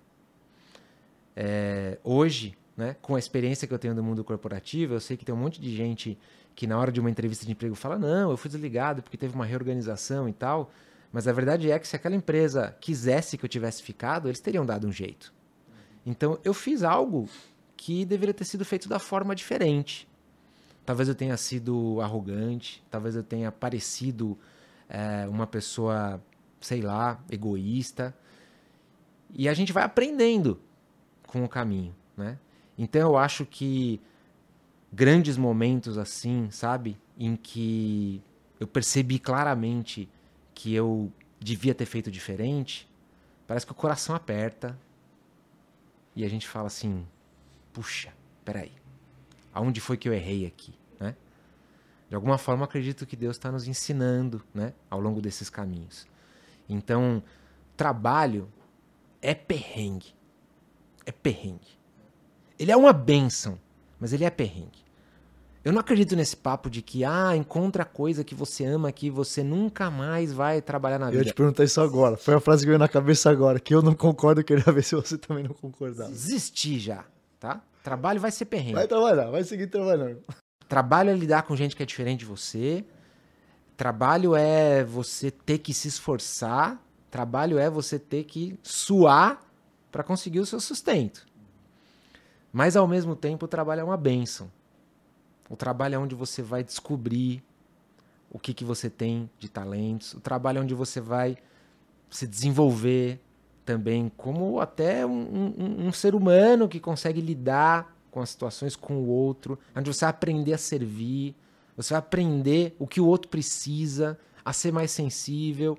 É, hoje, né, com a experiência que eu tenho do mundo corporativo, eu sei que tem um monte de gente que na hora de uma entrevista de emprego fala: não, eu fui desligado porque teve uma reorganização e tal. Mas a verdade é que se aquela empresa quisesse que eu tivesse ficado, eles teriam dado um jeito. Então eu fiz algo que deveria ter sido feito da forma diferente. Talvez eu tenha sido arrogante, talvez eu tenha parecido é, uma pessoa, sei lá, egoísta. E a gente vai aprendendo com o caminho, né? Então eu acho que grandes momentos assim, sabe, em que eu percebi claramente que eu devia ter feito diferente, parece que o coração aperta e a gente fala assim: puxa, peraí, aonde foi que eu errei aqui, né? De alguma forma, acredito que Deus está nos ensinando, né, ao longo desses caminhos. Então, trabalho é perrengue, é perrengue. Ele é uma bênção, mas ele é perrengue. Eu não acredito nesse papo de que, ah, encontra coisa que você ama que você nunca mais vai trabalhar na vida. Eu ia te perguntar isso agora. Foi a frase que veio na cabeça agora, que eu não concordo, eu queria ver se você também não concordava. Desistir já, tá? Trabalho vai ser perrengue. Vai trabalhar, vai seguir trabalhando. Trabalho é lidar com gente que é diferente de você. Trabalho é você ter que se esforçar. Trabalho é você ter que suar para conseguir o seu sustento. Mas ao mesmo tempo, o trabalho é uma benção. O trabalho é onde você vai descobrir o que, que você tem de talentos. O trabalho é onde você vai se desenvolver também como até um, um, um ser humano que consegue lidar com as situações com o outro, onde você vai aprender a servir, você vai aprender o que o outro precisa, a ser mais sensível.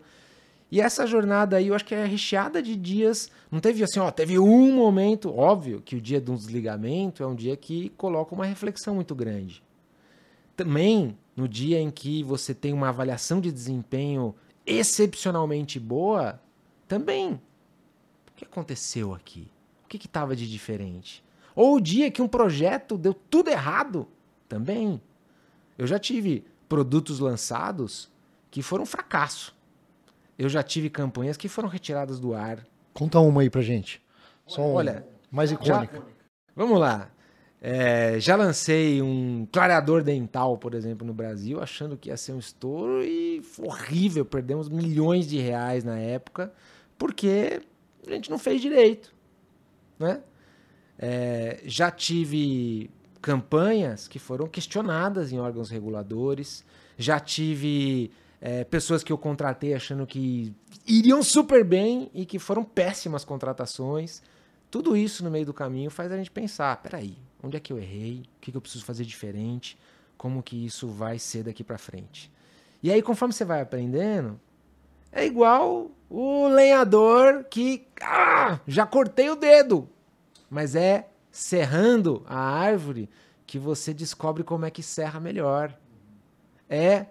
E essa jornada aí, eu acho que é recheada de dias. Não teve assim, ó, teve um momento. Óbvio que o dia do desligamento é um dia que coloca uma reflexão muito grande. Também no dia em que você tem uma avaliação de desempenho excepcionalmente boa, também. O que aconteceu aqui? O que estava de diferente? Ou o dia que um projeto deu tudo errado, também. Eu já tive produtos lançados que foram um fracasso eu já tive campanhas que foram retiradas do ar. Conta uma aí pra gente. Só Olha, mais icônica. Já, vamos lá. É, já lancei um clareador dental, por exemplo, no Brasil, achando que ia ser um estouro e foi horrível. Perdemos milhões de reais na época porque a gente não fez direito. Né? É, já tive campanhas que foram questionadas em órgãos reguladores, já tive é, pessoas que eu contratei achando que iriam super bem e que foram péssimas contratações. Tudo isso no meio do caminho faz a gente pensar: peraí, onde é que eu errei? O que, que eu preciso fazer diferente? Como que isso vai ser daqui para frente? E aí, conforme você vai aprendendo, é igual o lenhador que ah, já cortei o dedo, mas é serrando a árvore que você descobre como é que serra melhor. É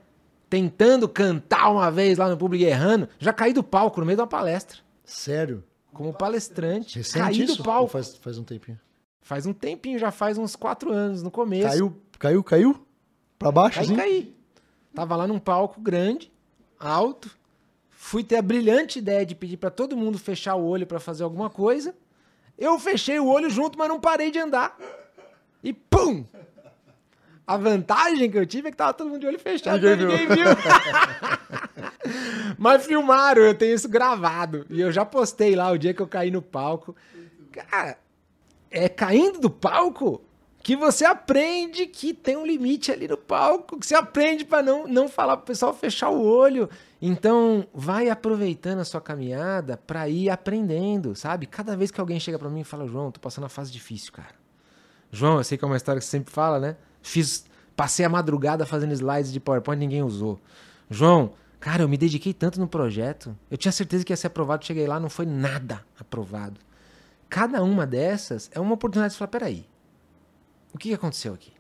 tentando cantar uma vez lá no público errando, já caí do palco no meio de uma palestra. Sério? Como palestrante. Recente caí isso? do palco. Faz, faz um tempinho. Faz um tempinho, já faz uns quatro anos no começo. Caiu, caiu, caiu? Pra baixo, Caí, assim? caí. Tava lá num palco grande, alto. Fui ter a brilhante ideia de pedir para todo mundo fechar o olho para fazer alguma coisa. Eu fechei o olho junto, mas não parei de andar. E pum! A vantagem que eu tive é que tava todo mundo de olho fechado, ninguém, ninguém viu. Mas filmaram, eu tenho isso gravado. E eu já postei lá o dia que eu caí no palco. Cara, é caindo do palco que você aprende que tem um limite ali no palco, que você aprende para não, não falar pro pessoal fechar o olho. Então, vai aproveitando a sua caminhada para ir aprendendo, sabe? Cada vez que alguém chega para mim e fala, João, tô passando uma fase difícil, cara. João, eu sei que é uma história que você sempre fala, né? Fiz, passei a madrugada fazendo slides de PowerPoint, ninguém usou. João, cara, eu me dediquei tanto no projeto. Eu tinha certeza que ia ser aprovado, cheguei lá, não foi nada aprovado. Cada uma dessas é uma oportunidade de falar, peraí, o que aconteceu aqui?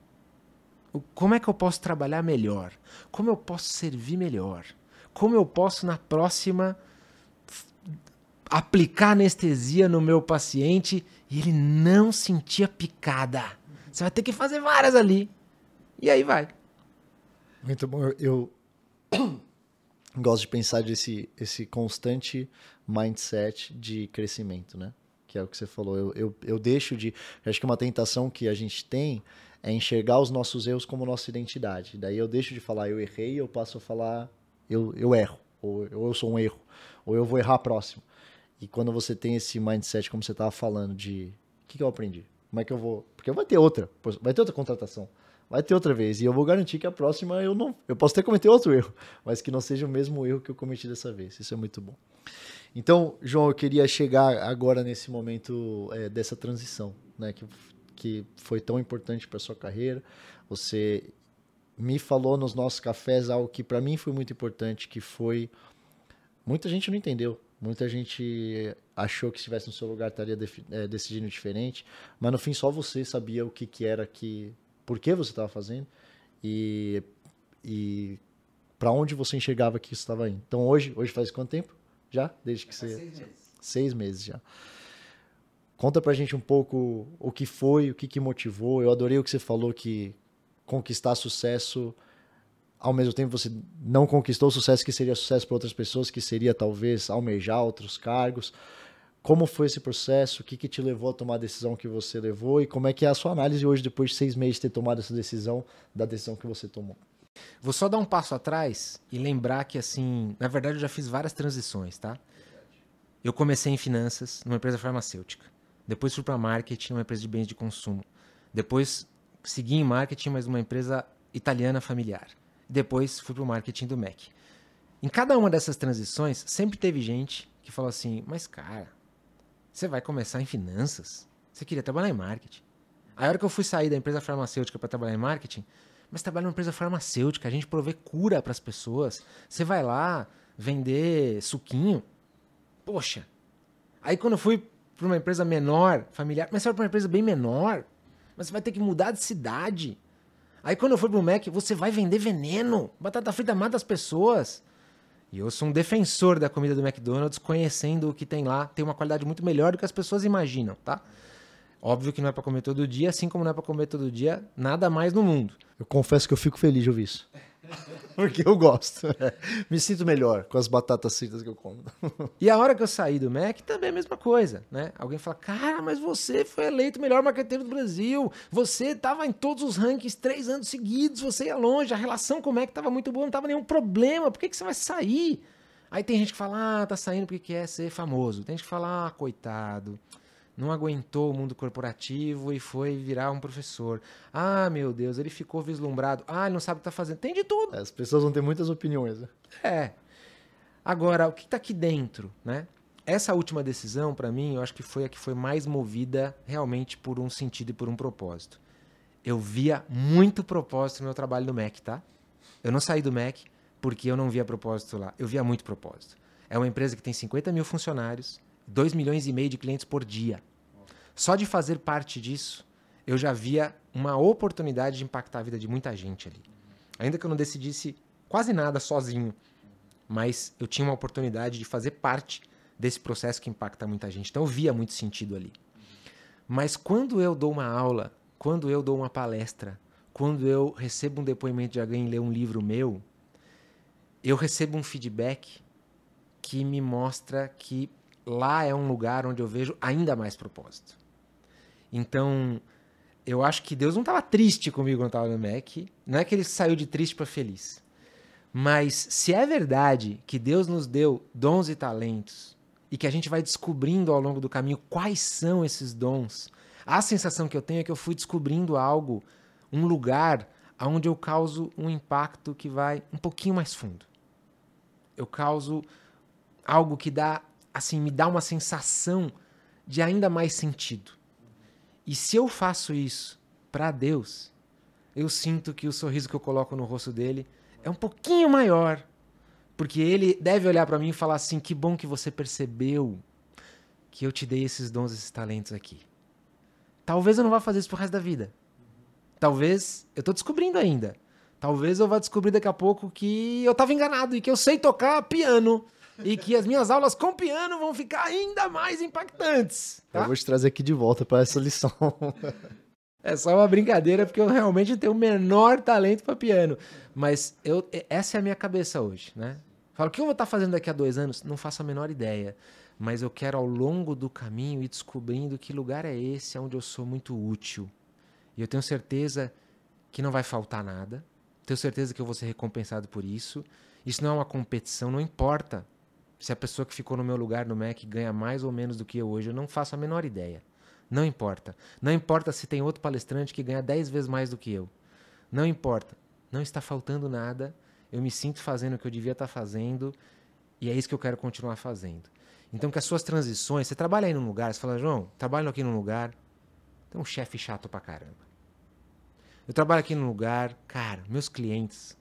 Como é que eu posso trabalhar melhor? Como eu posso servir melhor? Como eu posso, na próxima, aplicar anestesia no meu paciente e ele não sentir a picada? Você vai ter que fazer várias ali. E aí vai. Muito bom. Eu, gosto de pensar desse esse constante mindset de crescimento, né? Que é o que você falou. Eu, eu, eu deixo de. Eu acho que uma tentação que a gente tem é enxergar os nossos erros como nossa identidade. Daí eu deixo de falar eu errei, eu passo a falar eu, eu erro, ou, ou eu sou um erro, ou eu vou errar próximo. E quando você tem esse mindset, como você estava falando, de o que, que eu aprendi? Como é que eu vou. Porque vai ter outra, vai ter outra contratação. Vai ter outra vez. E eu vou garantir que a próxima eu não. Eu posso até cometer outro erro, mas que não seja o mesmo erro que eu cometi dessa vez. Isso é muito bom. Então, João, eu queria chegar agora nesse momento é, dessa transição, né? Que, que foi tão importante para sua carreira. Você me falou nos nossos cafés algo que para mim foi muito importante, que foi muita gente não entendeu. Muita gente achou que se estivesse no seu lugar estaria é, decidindo diferente, mas no fim só você sabia o que, que era que, por que você estava fazendo e, e para onde você enxergava que isso estava indo. Então hoje, hoje faz quanto tempo? Já? Desde que você seis meses. seis meses já. Conta pra gente um pouco o que foi, o que, que motivou. Eu adorei o que você falou que conquistar sucesso ao mesmo tempo você não conquistou o sucesso que seria sucesso para outras pessoas, que seria talvez almejar outros cargos. Como foi esse processo? O que, que te levou a tomar a decisão que você levou? E como é que é a sua análise hoje, depois de seis meses de ter tomado essa decisão, da decisão que você tomou? Vou só dar um passo atrás e lembrar que, assim, na verdade eu já fiz várias transições, tá? Eu comecei em finanças, numa empresa farmacêutica. Depois fui para marketing, uma empresa de bens de consumo. Depois segui em marketing, mas uma empresa italiana familiar. Depois fui para o marketing do Mac. Em cada uma dessas transições, sempre teve gente que falou assim: Mas cara, você vai começar em finanças? Você queria trabalhar em marketing. A hora que eu fui sair da empresa farmacêutica para trabalhar em marketing, mas trabalha numa empresa farmacêutica, a gente provê cura para as pessoas. Você vai lá vender suquinho. Poxa. Aí quando eu fui para uma empresa menor, familiar, mas vai para uma empresa bem menor, mas você vai ter que mudar de cidade. Aí quando eu for pro Mac, você vai vender veneno. Batata frita mata as pessoas. E eu sou um defensor da comida do McDonald's, conhecendo o que tem lá, tem uma qualidade muito melhor do que as pessoas imaginam, tá? Óbvio que não é para comer todo dia, assim como não é para comer todo dia nada mais no mundo. Eu confesso que eu fico feliz de ouvir isso. Porque eu gosto. Me sinto melhor com as batatas fritas que eu como. E a hora que eu saí do Mac, também é a mesma coisa, né? Alguém fala, cara, mas você foi eleito o melhor marqueteiro do Brasil. Você estava em todos os rankings três anos seguidos, você ia longe, a relação com o Mac estava muito boa, não estava nenhum problema. Por que, que você vai sair? Aí tem gente que fala, ah, tá saindo porque quer ser famoso. Tem gente que fala, ah, coitado não aguentou o mundo corporativo e foi virar um professor. Ah, meu Deus, ele ficou vislumbrado. Ah, ele não sabe o que está fazendo. Tem de tudo. As pessoas vão ter muitas opiniões. Né? É. Agora, o que está aqui dentro, né? Essa última decisão, para mim, eu acho que foi a que foi mais movida realmente por um sentido e por um propósito. Eu via muito propósito no meu trabalho no Mac, tá? Eu não saí do Mac porque eu não via propósito lá. Eu via muito propósito. É uma empresa que tem 50 mil funcionários, 2 milhões e meio de clientes por dia. Só de fazer parte disso, eu já via uma oportunidade de impactar a vida de muita gente ali. Ainda que eu não decidisse quase nada sozinho, mas eu tinha uma oportunidade de fazer parte desse processo que impacta muita gente. Então eu via muito sentido ali. Mas quando eu dou uma aula, quando eu dou uma palestra, quando eu recebo um depoimento de alguém ler um livro meu, eu recebo um feedback que me mostra que lá é um lugar onde eu vejo ainda mais propósito. Então, eu acho que Deus não estava triste comigo quando estava no Mac. Não é que ele saiu de triste para feliz. Mas se é verdade que Deus nos deu dons e talentos e que a gente vai descobrindo ao longo do caminho quais são esses dons, a sensação que eu tenho é que eu fui descobrindo algo, um lugar onde eu causo um impacto que vai um pouquinho mais fundo. Eu causo algo que dá assim, me dá uma sensação de ainda mais sentido. E se eu faço isso para Deus, eu sinto que o sorriso que eu coloco no rosto dele é um pouquinho maior. Porque ele deve olhar para mim e falar assim: que bom que você percebeu que eu te dei esses dons, esses talentos aqui. Talvez eu não vá fazer isso pro resto da vida. Talvez eu tô descobrindo ainda. Talvez eu vá descobrir daqui a pouco que eu tava enganado e que eu sei tocar piano e que as minhas aulas com piano vão ficar ainda mais impactantes. Tá? Eu vou te trazer aqui de volta para essa lição. É só uma brincadeira, porque eu realmente tenho o menor talento para piano. Mas eu, essa é a minha cabeça hoje, né? Falo, o que eu vou estar tá fazendo daqui a dois anos? Não faço a menor ideia. Mas eu quero, ao longo do caminho, ir descobrindo que lugar é esse onde eu sou muito útil. E eu tenho certeza que não vai faltar nada. Tenho certeza que eu vou ser recompensado por isso. Isso não é uma competição, não importa se a pessoa que ficou no meu lugar no Mac ganha mais ou menos do que eu hoje, eu não faço a menor ideia. Não importa. Não importa se tem outro palestrante que ganha 10 vezes mais do que eu. Não importa. Não está faltando nada. Eu me sinto fazendo o que eu devia estar fazendo. E é isso que eu quero continuar fazendo. Então, que as suas transições. Você trabalha aí num lugar, você fala, João, trabalho aqui num lugar. Tem um chefe chato pra caramba. Eu trabalho aqui num lugar, cara, meus clientes,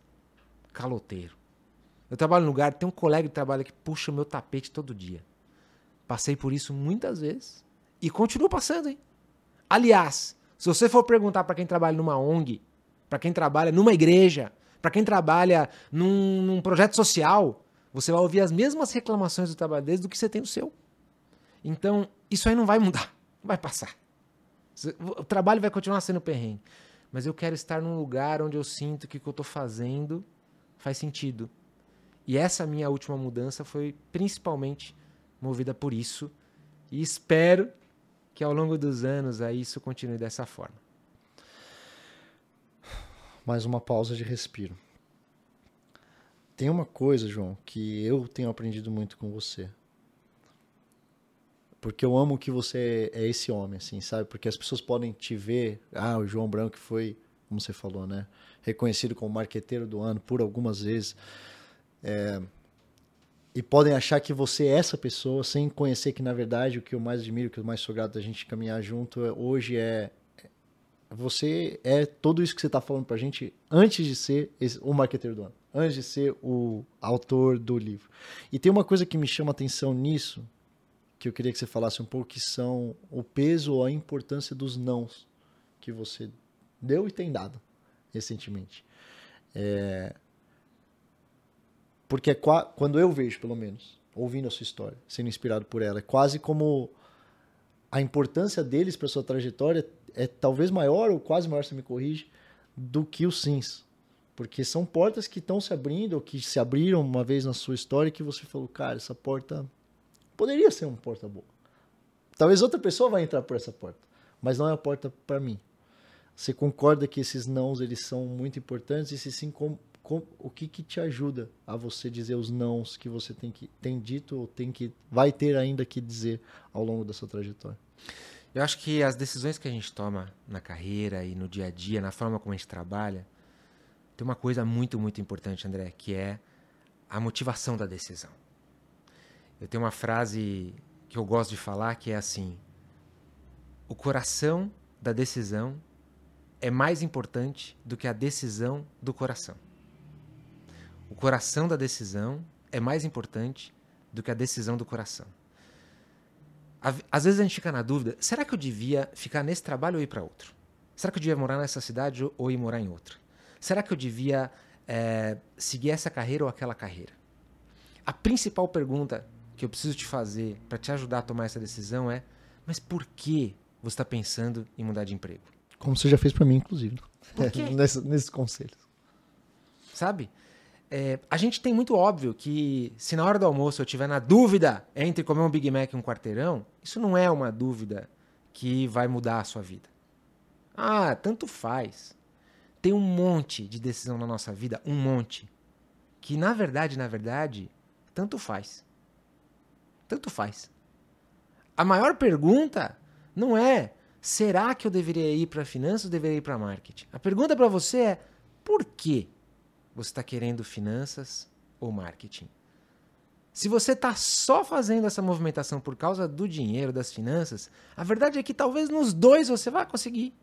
caloteiro. Eu trabalho num lugar, tem um colega de trabalho que puxa o meu tapete todo dia. Passei por isso muitas vezes e continuo passando, hein? Aliás, se você for perguntar para quem trabalha numa ONG, para quem trabalha numa igreja, para quem trabalha num, num, projeto social, você vai ouvir as mesmas reclamações do trabalho deles do que você tem no seu. Então, isso aí não vai mudar, vai passar. O trabalho vai continuar sendo perrengue. Mas eu quero estar num lugar onde eu sinto que o que eu estou fazendo faz sentido. E essa minha última mudança foi principalmente movida por isso. E espero que ao longo dos anos aí isso continue dessa forma. Mais uma pausa de respiro. Tem uma coisa, João, que eu tenho aprendido muito com você. Porque eu amo que você é esse homem, assim, sabe? Porque as pessoas podem te ver. Ah, o João Branco foi, como você falou, né? Reconhecido como marqueteiro do ano por algumas vezes. É, e podem achar que você é essa pessoa sem conhecer que, na verdade, o que eu mais admiro, o que eu mais sou grato da gente caminhar junto é, hoje é, é. Você é tudo isso que você está falando para a gente antes de ser esse, o marqueteiro do ano, antes de ser o autor do livro. E tem uma coisa que me chama atenção nisso, que eu queria que você falasse um pouco, que são o peso ou a importância dos nãos que você deu e tem dado recentemente. É, porque é quando eu vejo, pelo menos, ouvindo a sua história, sendo inspirado por ela, é quase como a importância deles para sua trajetória é talvez maior ou quase maior, se me corrige, do que os sims. Porque são portas que estão se abrindo, ou que se abriram uma vez na sua história que você falou, cara, essa porta poderia ser uma porta boa. Talvez outra pessoa vai entrar por essa porta, mas não é a porta para mim. Você concorda que esses nãos eles são muito importantes e se sim, como, o que, que te ajuda a você dizer os nãos que você tem, que, tem dito ou tem que vai ter ainda que dizer ao longo da sua trajetória? Eu acho que as decisões que a gente toma na carreira e no dia a dia, na forma como a gente trabalha, tem uma coisa muito, muito importante, André, que é a motivação da decisão. Eu tenho uma frase que eu gosto de falar que é assim: o coração da decisão é mais importante do que a decisão do coração. O coração da decisão é mais importante do que a decisão do coração. Às vezes a gente fica na dúvida: será que eu devia ficar nesse trabalho ou ir para outro? Será que eu devia morar nessa cidade ou ir morar em outra? Será que eu devia é, seguir essa carreira ou aquela carreira? A principal pergunta que eu preciso te fazer para te ajudar a tomar essa decisão é: mas por que você está pensando em mudar de emprego? Como você já fez para mim, inclusive. Quê? nesses conselhos. Sabe? É, a gente tem muito óbvio que se na hora do almoço eu tiver na dúvida entre comer um Big Mac e um quarteirão, isso não é uma dúvida que vai mudar a sua vida. Ah, tanto faz. Tem um monte de decisão na nossa vida, um monte, que na verdade, na verdade, tanto faz. Tanto faz. A maior pergunta não é será que eu deveria ir para finanças ou deveria ir para marketing? A pergunta para você é por quê? Você está querendo finanças ou marketing? Se você está só fazendo essa movimentação por causa do dinheiro, das finanças, a verdade é que talvez nos dois você vai conseguir.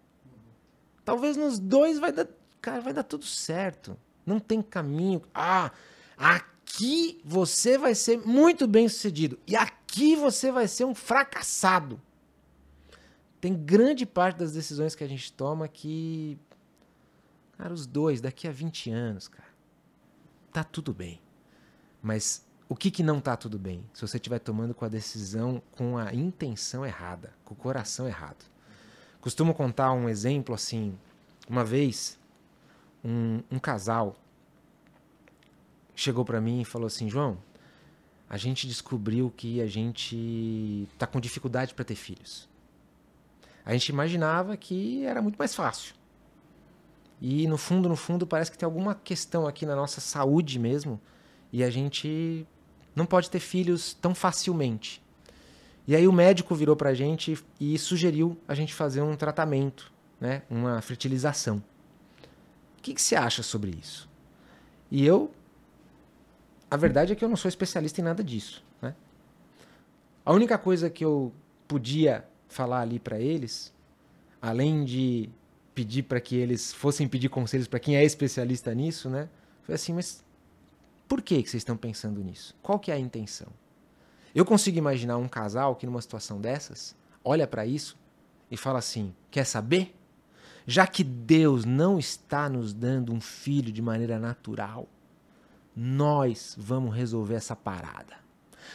Talvez nos dois vai dar, cara, vai dar tudo certo. Não tem caminho. Ah, aqui você vai ser muito bem sucedido e aqui você vai ser um fracassado. Tem grande parte das decisões que a gente toma que Cara, os dois, daqui a 20 anos, cara, tá tudo bem. Mas o que, que não tá tudo bem? Se você estiver tomando com a decisão com a intenção errada, com o coração errado. Costumo contar um exemplo assim. Uma vez, um, um casal chegou para mim e falou assim: João, a gente descobriu que a gente tá com dificuldade para ter filhos. A gente imaginava que era muito mais fácil. E no fundo, no fundo, parece que tem alguma questão aqui na nossa saúde mesmo. E a gente não pode ter filhos tão facilmente. E aí o médico virou pra gente e sugeriu a gente fazer um tratamento, né? Uma fertilização. O que, que você acha sobre isso? E eu. A verdade é que eu não sou especialista em nada disso. Né? A única coisa que eu podia falar ali para eles, além de pedir para que eles fossem pedir conselhos para quem é especialista nisso, né? Foi assim, mas por que, que vocês estão pensando nisso? Qual que é a intenção? Eu consigo imaginar um casal que numa situação dessas olha para isso e fala assim: quer saber? Já que Deus não está nos dando um filho de maneira natural, nós vamos resolver essa parada.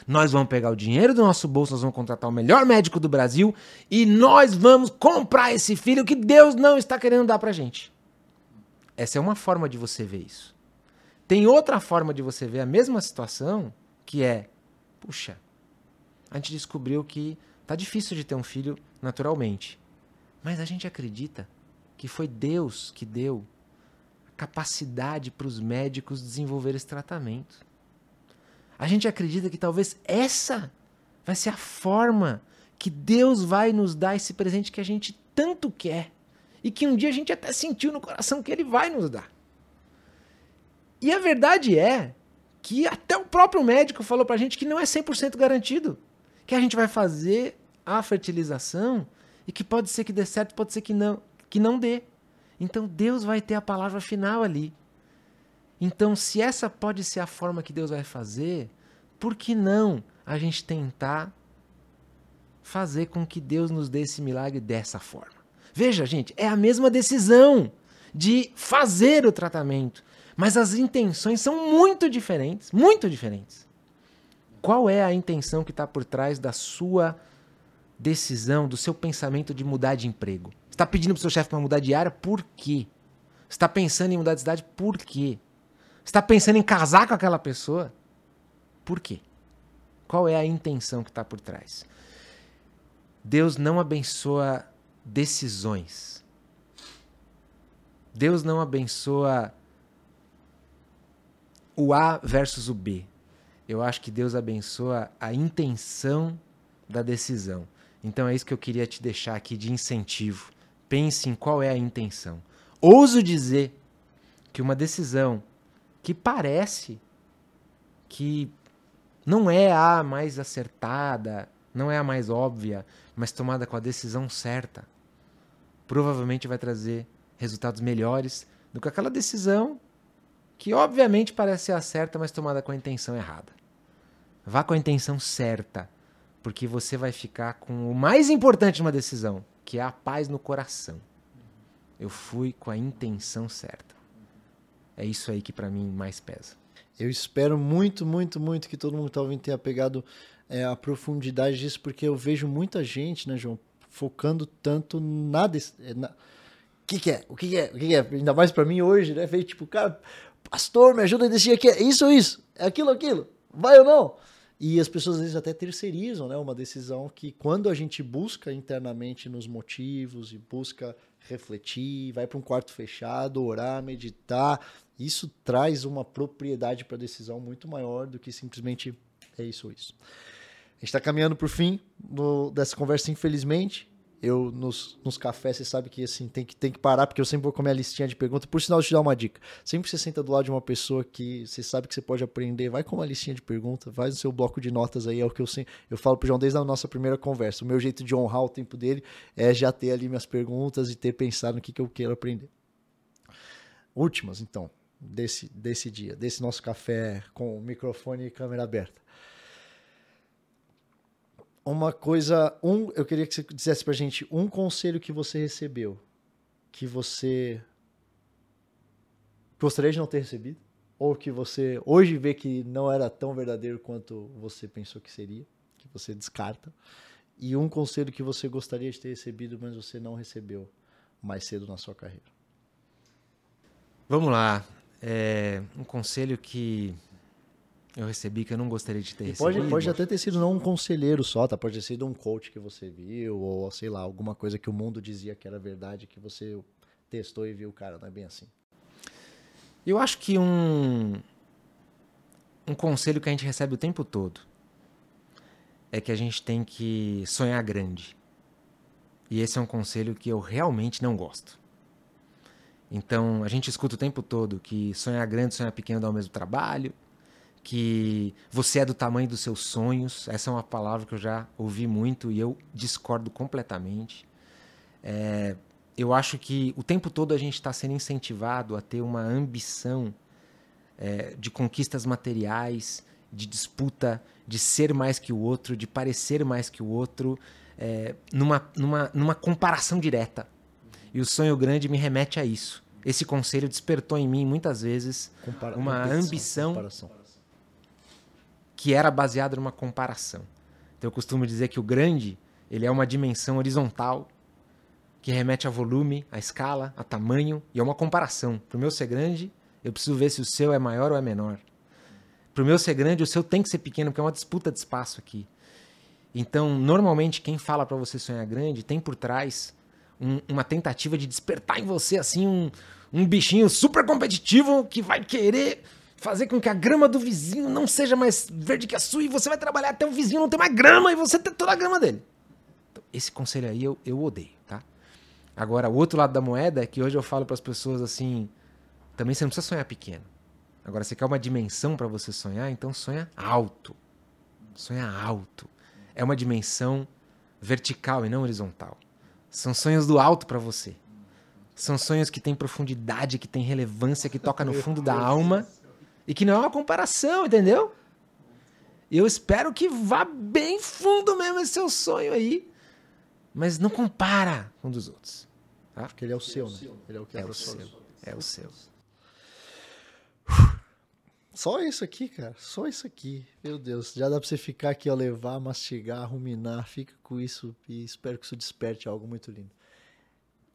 Nós vamos pegar o dinheiro do nosso bolso, nós vamos contratar o melhor médico do Brasil e nós vamos comprar esse filho que Deus não está querendo dar pra gente. Essa é uma forma de você ver isso. Tem outra forma de você ver a mesma situação, que é, puxa, a gente descobriu que tá difícil de ter um filho naturalmente. Mas a gente acredita que foi Deus que deu a capacidade para os médicos desenvolver esse tratamento. A gente acredita que talvez essa vai ser a forma que Deus vai nos dar esse presente que a gente tanto quer e que um dia a gente até sentiu no coração que ele vai nos dar. E a verdade é que até o próprio médico falou pra gente que não é 100% garantido que a gente vai fazer a fertilização e que pode ser que dê certo, pode ser que não, que não dê. Então Deus vai ter a palavra final ali. Então, se essa pode ser a forma que Deus vai fazer, por que não a gente tentar fazer com que Deus nos dê esse milagre dessa forma? Veja, gente, é a mesma decisão de fazer o tratamento, mas as intenções são muito diferentes, muito diferentes. Qual é a intenção que está por trás da sua decisão, do seu pensamento de mudar de emprego? Está pedindo para o seu chefe para mudar de área, por quê? Está pensando em mudar de cidade, por quê? Está pensando em casar com aquela pessoa? Por quê? Qual é a intenção que está por trás? Deus não abençoa decisões. Deus não abençoa o A versus o B. Eu acho que Deus abençoa a intenção da decisão. Então é isso que eu queria te deixar aqui de incentivo. Pense em qual é a intenção. Ouso dizer que uma decisão que parece que não é a mais acertada, não é a mais óbvia, mas tomada com a decisão certa, provavelmente vai trazer resultados melhores do que aquela decisão que obviamente parece ser a certa, mas tomada com a intenção errada. Vá com a intenção certa, porque você vai ficar com o mais importante de uma decisão, que é a paz no coração. Eu fui com a intenção certa. É isso aí que para mim mais pesa. Eu espero muito, muito, muito que todo mundo que tá ouvindo tenha pegado é, a profundidade disso, porque eu vejo muita gente, né, João, focando tanto na. É, na... O que, que, é? O que, que, é? O que, que é? Ainda mais para mim hoje, né? Veio tipo, cara, pastor, me ajuda a decidir aqui. É isso ou isso? É aquilo ou aquilo? Vai ou não? E as pessoas às vezes até terceirizam né, uma decisão que, quando a gente busca internamente nos motivos e busca refletir, vai para um quarto fechado, orar, meditar, isso traz uma propriedade para a decisão muito maior do que simplesmente é isso ou isso. A gente está caminhando para o fim dessa conversa, infelizmente. Eu, nos, nos cafés, você sabe que assim, tem que, tem que parar, porque eu sempre vou com a listinha de perguntas. Por sinal, eu te dar uma dica. Sempre que você senta do lado de uma pessoa que você sabe que você pode aprender, vai com uma listinha de perguntas, faz o seu bloco de notas aí, é o que eu. Eu falo pro João desde a nossa primeira conversa. O meu jeito de honrar o tempo dele é já ter ali minhas perguntas e ter pensado no que, que eu quero aprender. Últimas, então desse, desse dia, desse nosso café com microfone e câmera aberta. Uma coisa, um, eu queria que você dissesse pra gente um conselho que você recebeu, que você gostaria de não ter recebido, ou que você hoje vê que não era tão verdadeiro quanto você pensou que seria, que você descarta, e um conselho que você gostaria de ter recebido, mas você não recebeu mais cedo na sua carreira. Vamos lá é, um conselho que eu recebi que eu não gostaria de ter pode, recebido. Pode até ter sido não um conselheiro só, tá? Pode ter sido um coach que você viu, ou sei lá, alguma coisa que o mundo dizia que era verdade, que você testou e viu, cara, não é bem assim. Eu acho que um, um conselho que a gente recebe o tempo todo é que a gente tem que sonhar grande. E esse é um conselho que eu realmente não gosto. Então, a gente escuta o tempo todo que sonhar grande, sonhar pequeno dá o mesmo trabalho, que você é do tamanho dos seus sonhos. Essa é uma palavra que eu já ouvi muito e eu discordo completamente. É, eu acho que o tempo todo a gente está sendo incentivado a ter uma ambição é, de conquistas materiais, de disputa, de ser mais que o outro, de parecer mais que o outro, é, numa, numa, numa comparação direta. E o sonho grande me remete a isso. Esse conselho despertou em mim muitas vezes Compara uma ambição comparação. que era baseada numa comparação. Então eu costumo dizer que o grande ele é uma dimensão horizontal que remete a volume, a escala, a tamanho e a uma comparação. Para o meu ser grande, eu preciso ver se o seu é maior ou é menor. Para o meu ser grande, o seu tem que ser pequeno, porque é uma disputa de espaço aqui. Então, normalmente, quem fala para você sonhar grande tem por trás um, uma tentativa de despertar em você assim um, um bichinho super competitivo que vai querer fazer com que a grama do vizinho não seja mais verde que a sua e você vai trabalhar até o vizinho não ter mais grama e você ter toda a grama dele. Então, esse conselho aí eu, eu odeio, tá? Agora, o outro lado da moeda é que hoje eu falo para as pessoas assim, também você não precisa sonhar pequeno. Agora, você quer uma dimensão para você sonhar, então sonha alto. Sonha alto. É uma dimensão vertical e não horizontal. São sonhos do alto para você. São sonhos que têm profundidade, que têm relevância, que toca no fundo da alma e que não é uma comparação, entendeu? Eu espero que vá bem fundo mesmo esse seu sonho aí, mas não compara com um dos outros. Tá? Porque ele é o seu, né? Ele é o que é, é o seu. É o seu. Só isso aqui, cara. Só isso aqui. Meu Deus. Já dá pra você ficar aqui, ó, levar, mastigar, ruminar. Fica com isso e espero que isso desperte algo muito lindo.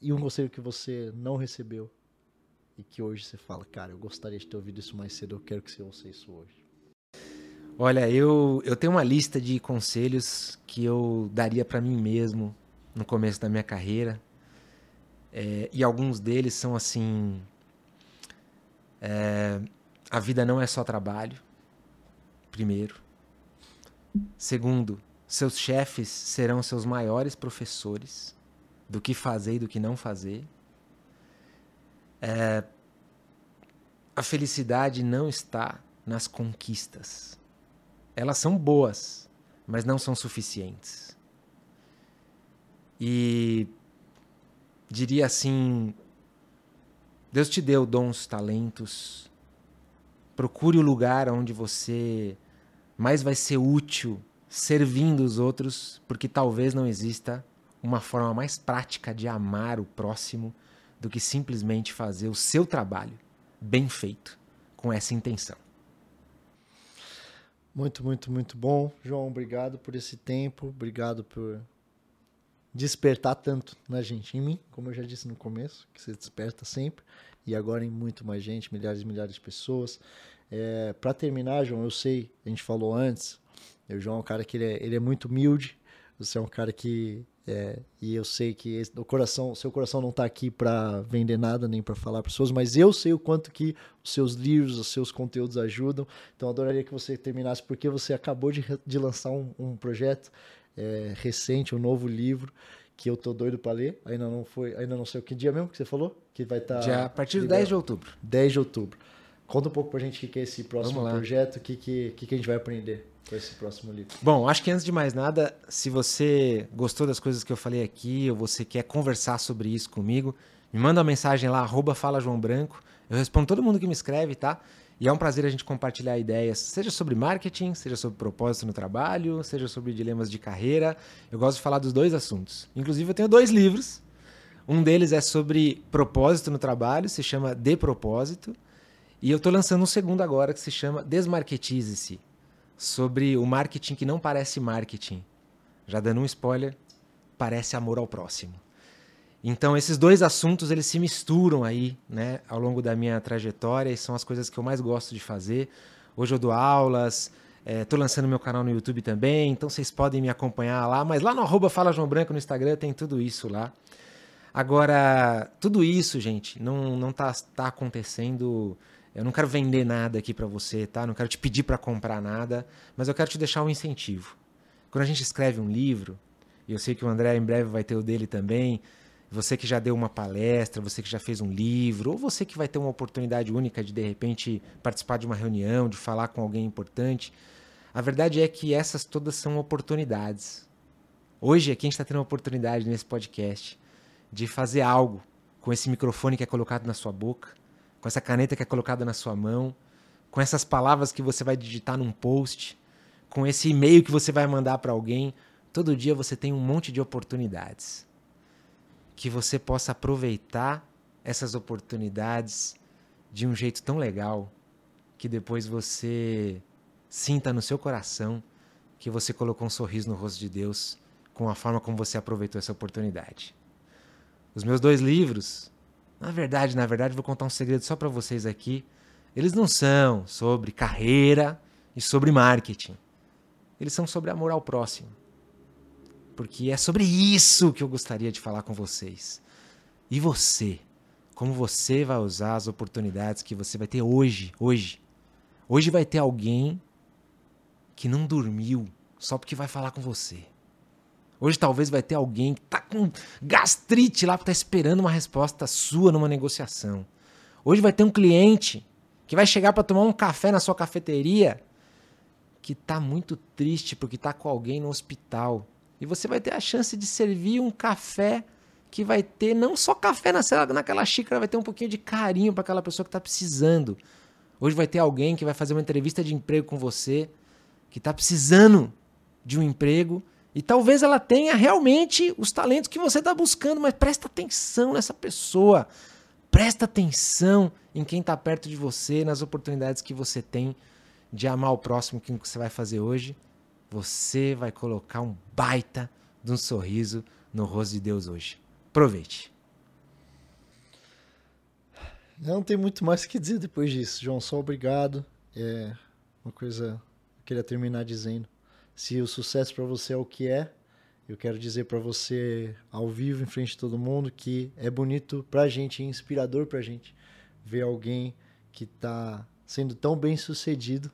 E um conselho que você não recebeu e que hoje você fala, cara, eu gostaria de ter ouvido isso mais cedo, eu quero que você ouça isso hoje. Olha, eu, eu tenho uma lista de conselhos que eu daria para mim mesmo no começo da minha carreira. É, e alguns deles são assim. É, a vida não é só trabalho, primeiro. Segundo, seus chefes serão seus maiores professores do que fazer e do que não fazer. É, a felicidade não está nas conquistas. Elas são boas, mas não são suficientes. E diria assim: Deus te deu dons, talentos, Procure o lugar onde você mais vai ser útil servindo os outros, porque talvez não exista uma forma mais prática de amar o próximo do que simplesmente fazer o seu trabalho bem feito, com essa intenção. Muito, muito, muito bom. João, obrigado por esse tempo, obrigado por despertar tanto na gente, em mim, como eu já disse no começo, que você desperta sempre e agora em muito mais gente, milhares e milhares de pessoas. É, para terminar, João, eu sei, a gente falou antes, o João é um cara que ele é, ele é muito humilde, você é um cara que é, e eu sei que o coração, seu coração não está aqui para vender nada nem para falar para pessoas, mas eu sei o quanto que os seus livros, os seus conteúdos ajudam. Então, adoraria que você terminasse porque você acabou de, de lançar um, um projeto é, recente, um novo livro que eu tô doido para ler. Ainda não foi, ainda não sei o que dia mesmo que você falou, que vai estar tá a partir do 10 de outubro. 10 de outubro. Conta um pouco pra gente o que é esse próximo projeto, o que, que, que, a gente vai aprender com esse próximo livro. Bom, acho que antes de mais nada, se você gostou das coisas que eu falei aqui, ou você quer conversar sobre isso comigo, me manda uma mensagem lá, arroba Fala João Branco. Eu respondo todo mundo que me escreve, tá? E é um prazer a gente compartilhar ideias, seja sobre marketing, seja sobre propósito no trabalho, seja sobre dilemas de carreira. Eu gosto de falar dos dois assuntos. Inclusive, eu tenho dois livros. Um deles é sobre propósito no trabalho, se chama De Propósito. E eu estou lançando um segundo agora que se chama Desmarketize-se sobre o marketing que não parece marketing. Já dando um spoiler, parece amor ao próximo. Então esses dois assuntos eles se misturam aí, né, ao longo da minha trajetória e são as coisas que eu mais gosto de fazer. Hoje eu dou aulas, estou é, lançando meu canal no YouTube também, então vocês podem me acompanhar lá. Mas lá no arroba Fala João Branco no Instagram tem tudo isso lá. Agora, tudo isso, gente, não, não tá, tá acontecendo. Eu não quero vender nada aqui para você, tá? Não quero te pedir para comprar nada, mas eu quero te deixar um incentivo. Quando a gente escreve um livro, e eu sei que o André em breve vai ter o dele também, Você que já deu uma palestra, você que já fez um livro, ou você que vai ter uma oportunidade única de de repente participar de uma reunião, de falar com alguém importante. A verdade é que essas todas são oportunidades. Hoje aqui a gente está tendo uma oportunidade nesse podcast de fazer algo com esse microfone que é colocado na sua boca, com essa caneta que é colocada na sua mão, com essas palavras que você vai digitar num post, com esse e-mail que você vai mandar para alguém. Todo dia você tem um monte de oportunidades. Que você possa aproveitar essas oportunidades de um jeito tão legal que depois você sinta no seu coração que você colocou um sorriso no rosto de Deus com a forma como você aproveitou essa oportunidade. Os meus dois livros, na verdade, na verdade, vou contar um segredo só para vocês aqui. Eles não são sobre carreira e sobre marketing. Eles são sobre amor ao próximo. Porque é sobre isso que eu gostaria de falar com vocês. E você? Como você vai usar as oportunidades que você vai ter hoje? Hoje. Hoje vai ter alguém que não dormiu só porque vai falar com você. Hoje talvez vai ter alguém que tá com gastrite lá, tá esperando uma resposta sua numa negociação. Hoje vai ter um cliente que vai chegar para tomar um café na sua cafeteria que tá muito triste porque tá com alguém no hospital. E você vai ter a chance de servir um café que vai ter não só café naquela xícara, vai ter um pouquinho de carinho para aquela pessoa que está precisando. Hoje vai ter alguém que vai fazer uma entrevista de emprego com você, que está precisando de um emprego e talvez ela tenha realmente os talentos que você está buscando, mas presta atenção nessa pessoa. Presta atenção em quem está perto de você, nas oportunidades que você tem de amar o próximo que você vai fazer hoje. Você vai colocar um baita de um sorriso no rosto de Deus hoje. Aproveite. Não tem muito mais o que dizer depois disso, João. Só obrigado. É uma coisa que eu queria terminar dizendo. Se o sucesso para você é o que é, eu quero dizer para você ao vivo, em frente de todo mundo, que é bonito para a gente, é inspirador para a gente ver alguém que está sendo tão bem sucedido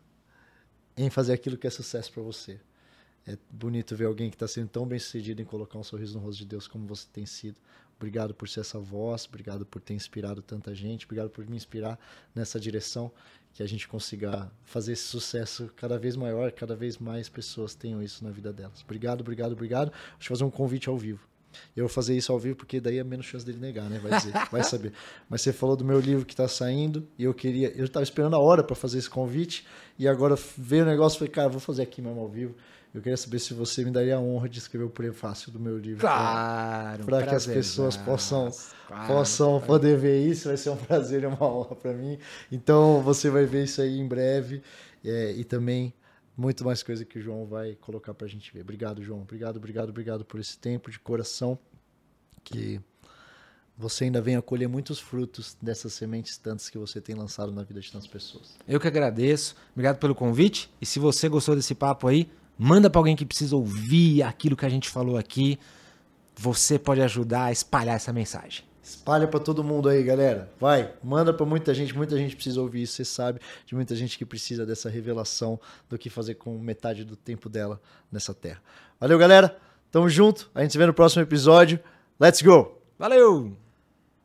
em fazer aquilo que é sucesso para você. É bonito ver alguém que está sendo tão bem sucedido em colocar um sorriso no rosto de Deus como você tem sido. Obrigado por ser essa voz, obrigado por ter inspirado tanta gente, obrigado por me inspirar nessa direção que a gente consiga fazer esse sucesso cada vez maior, cada vez mais pessoas tenham isso na vida delas. Obrigado, obrigado, obrigado. Deixa eu fazer um convite ao vivo. Eu vou fazer isso ao vivo porque daí é menos chance dele negar, né? Vai dizer, vai saber. Mas você falou do meu livro que está saindo e eu queria, eu estava esperando a hora para fazer esse convite e agora veio o negócio e falei, cara, vou fazer aqui mesmo ao vivo. Eu queria saber se você me daria a honra de escrever o prefácio do meu livro. Claro, Para que as pessoas possam, claro, possam claro. poder ver isso. Vai ser um prazer e uma honra para mim. Então você vai ver isso aí em breve. É, e também muito mais coisa que o João vai colocar para a gente ver. Obrigado, João. Obrigado, obrigado, obrigado por esse tempo de coração. Que você ainda venha colher muitos frutos dessas sementes tantas que você tem lançado na vida de tantas pessoas. Eu que agradeço. Obrigado pelo convite. E se você gostou desse papo aí, Manda para alguém que precisa ouvir aquilo que a gente falou aqui. Você pode ajudar a espalhar essa mensagem. Espalha para todo mundo aí, galera. Vai, manda para muita gente, muita gente precisa ouvir isso, você sabe, de muita gente que precisa dessa revelação do que fazer com metade do tempo dela nessa terra. Valeu, galera. Tamo junto. A gente se vê no próximo episódio. Let's go. Valeu.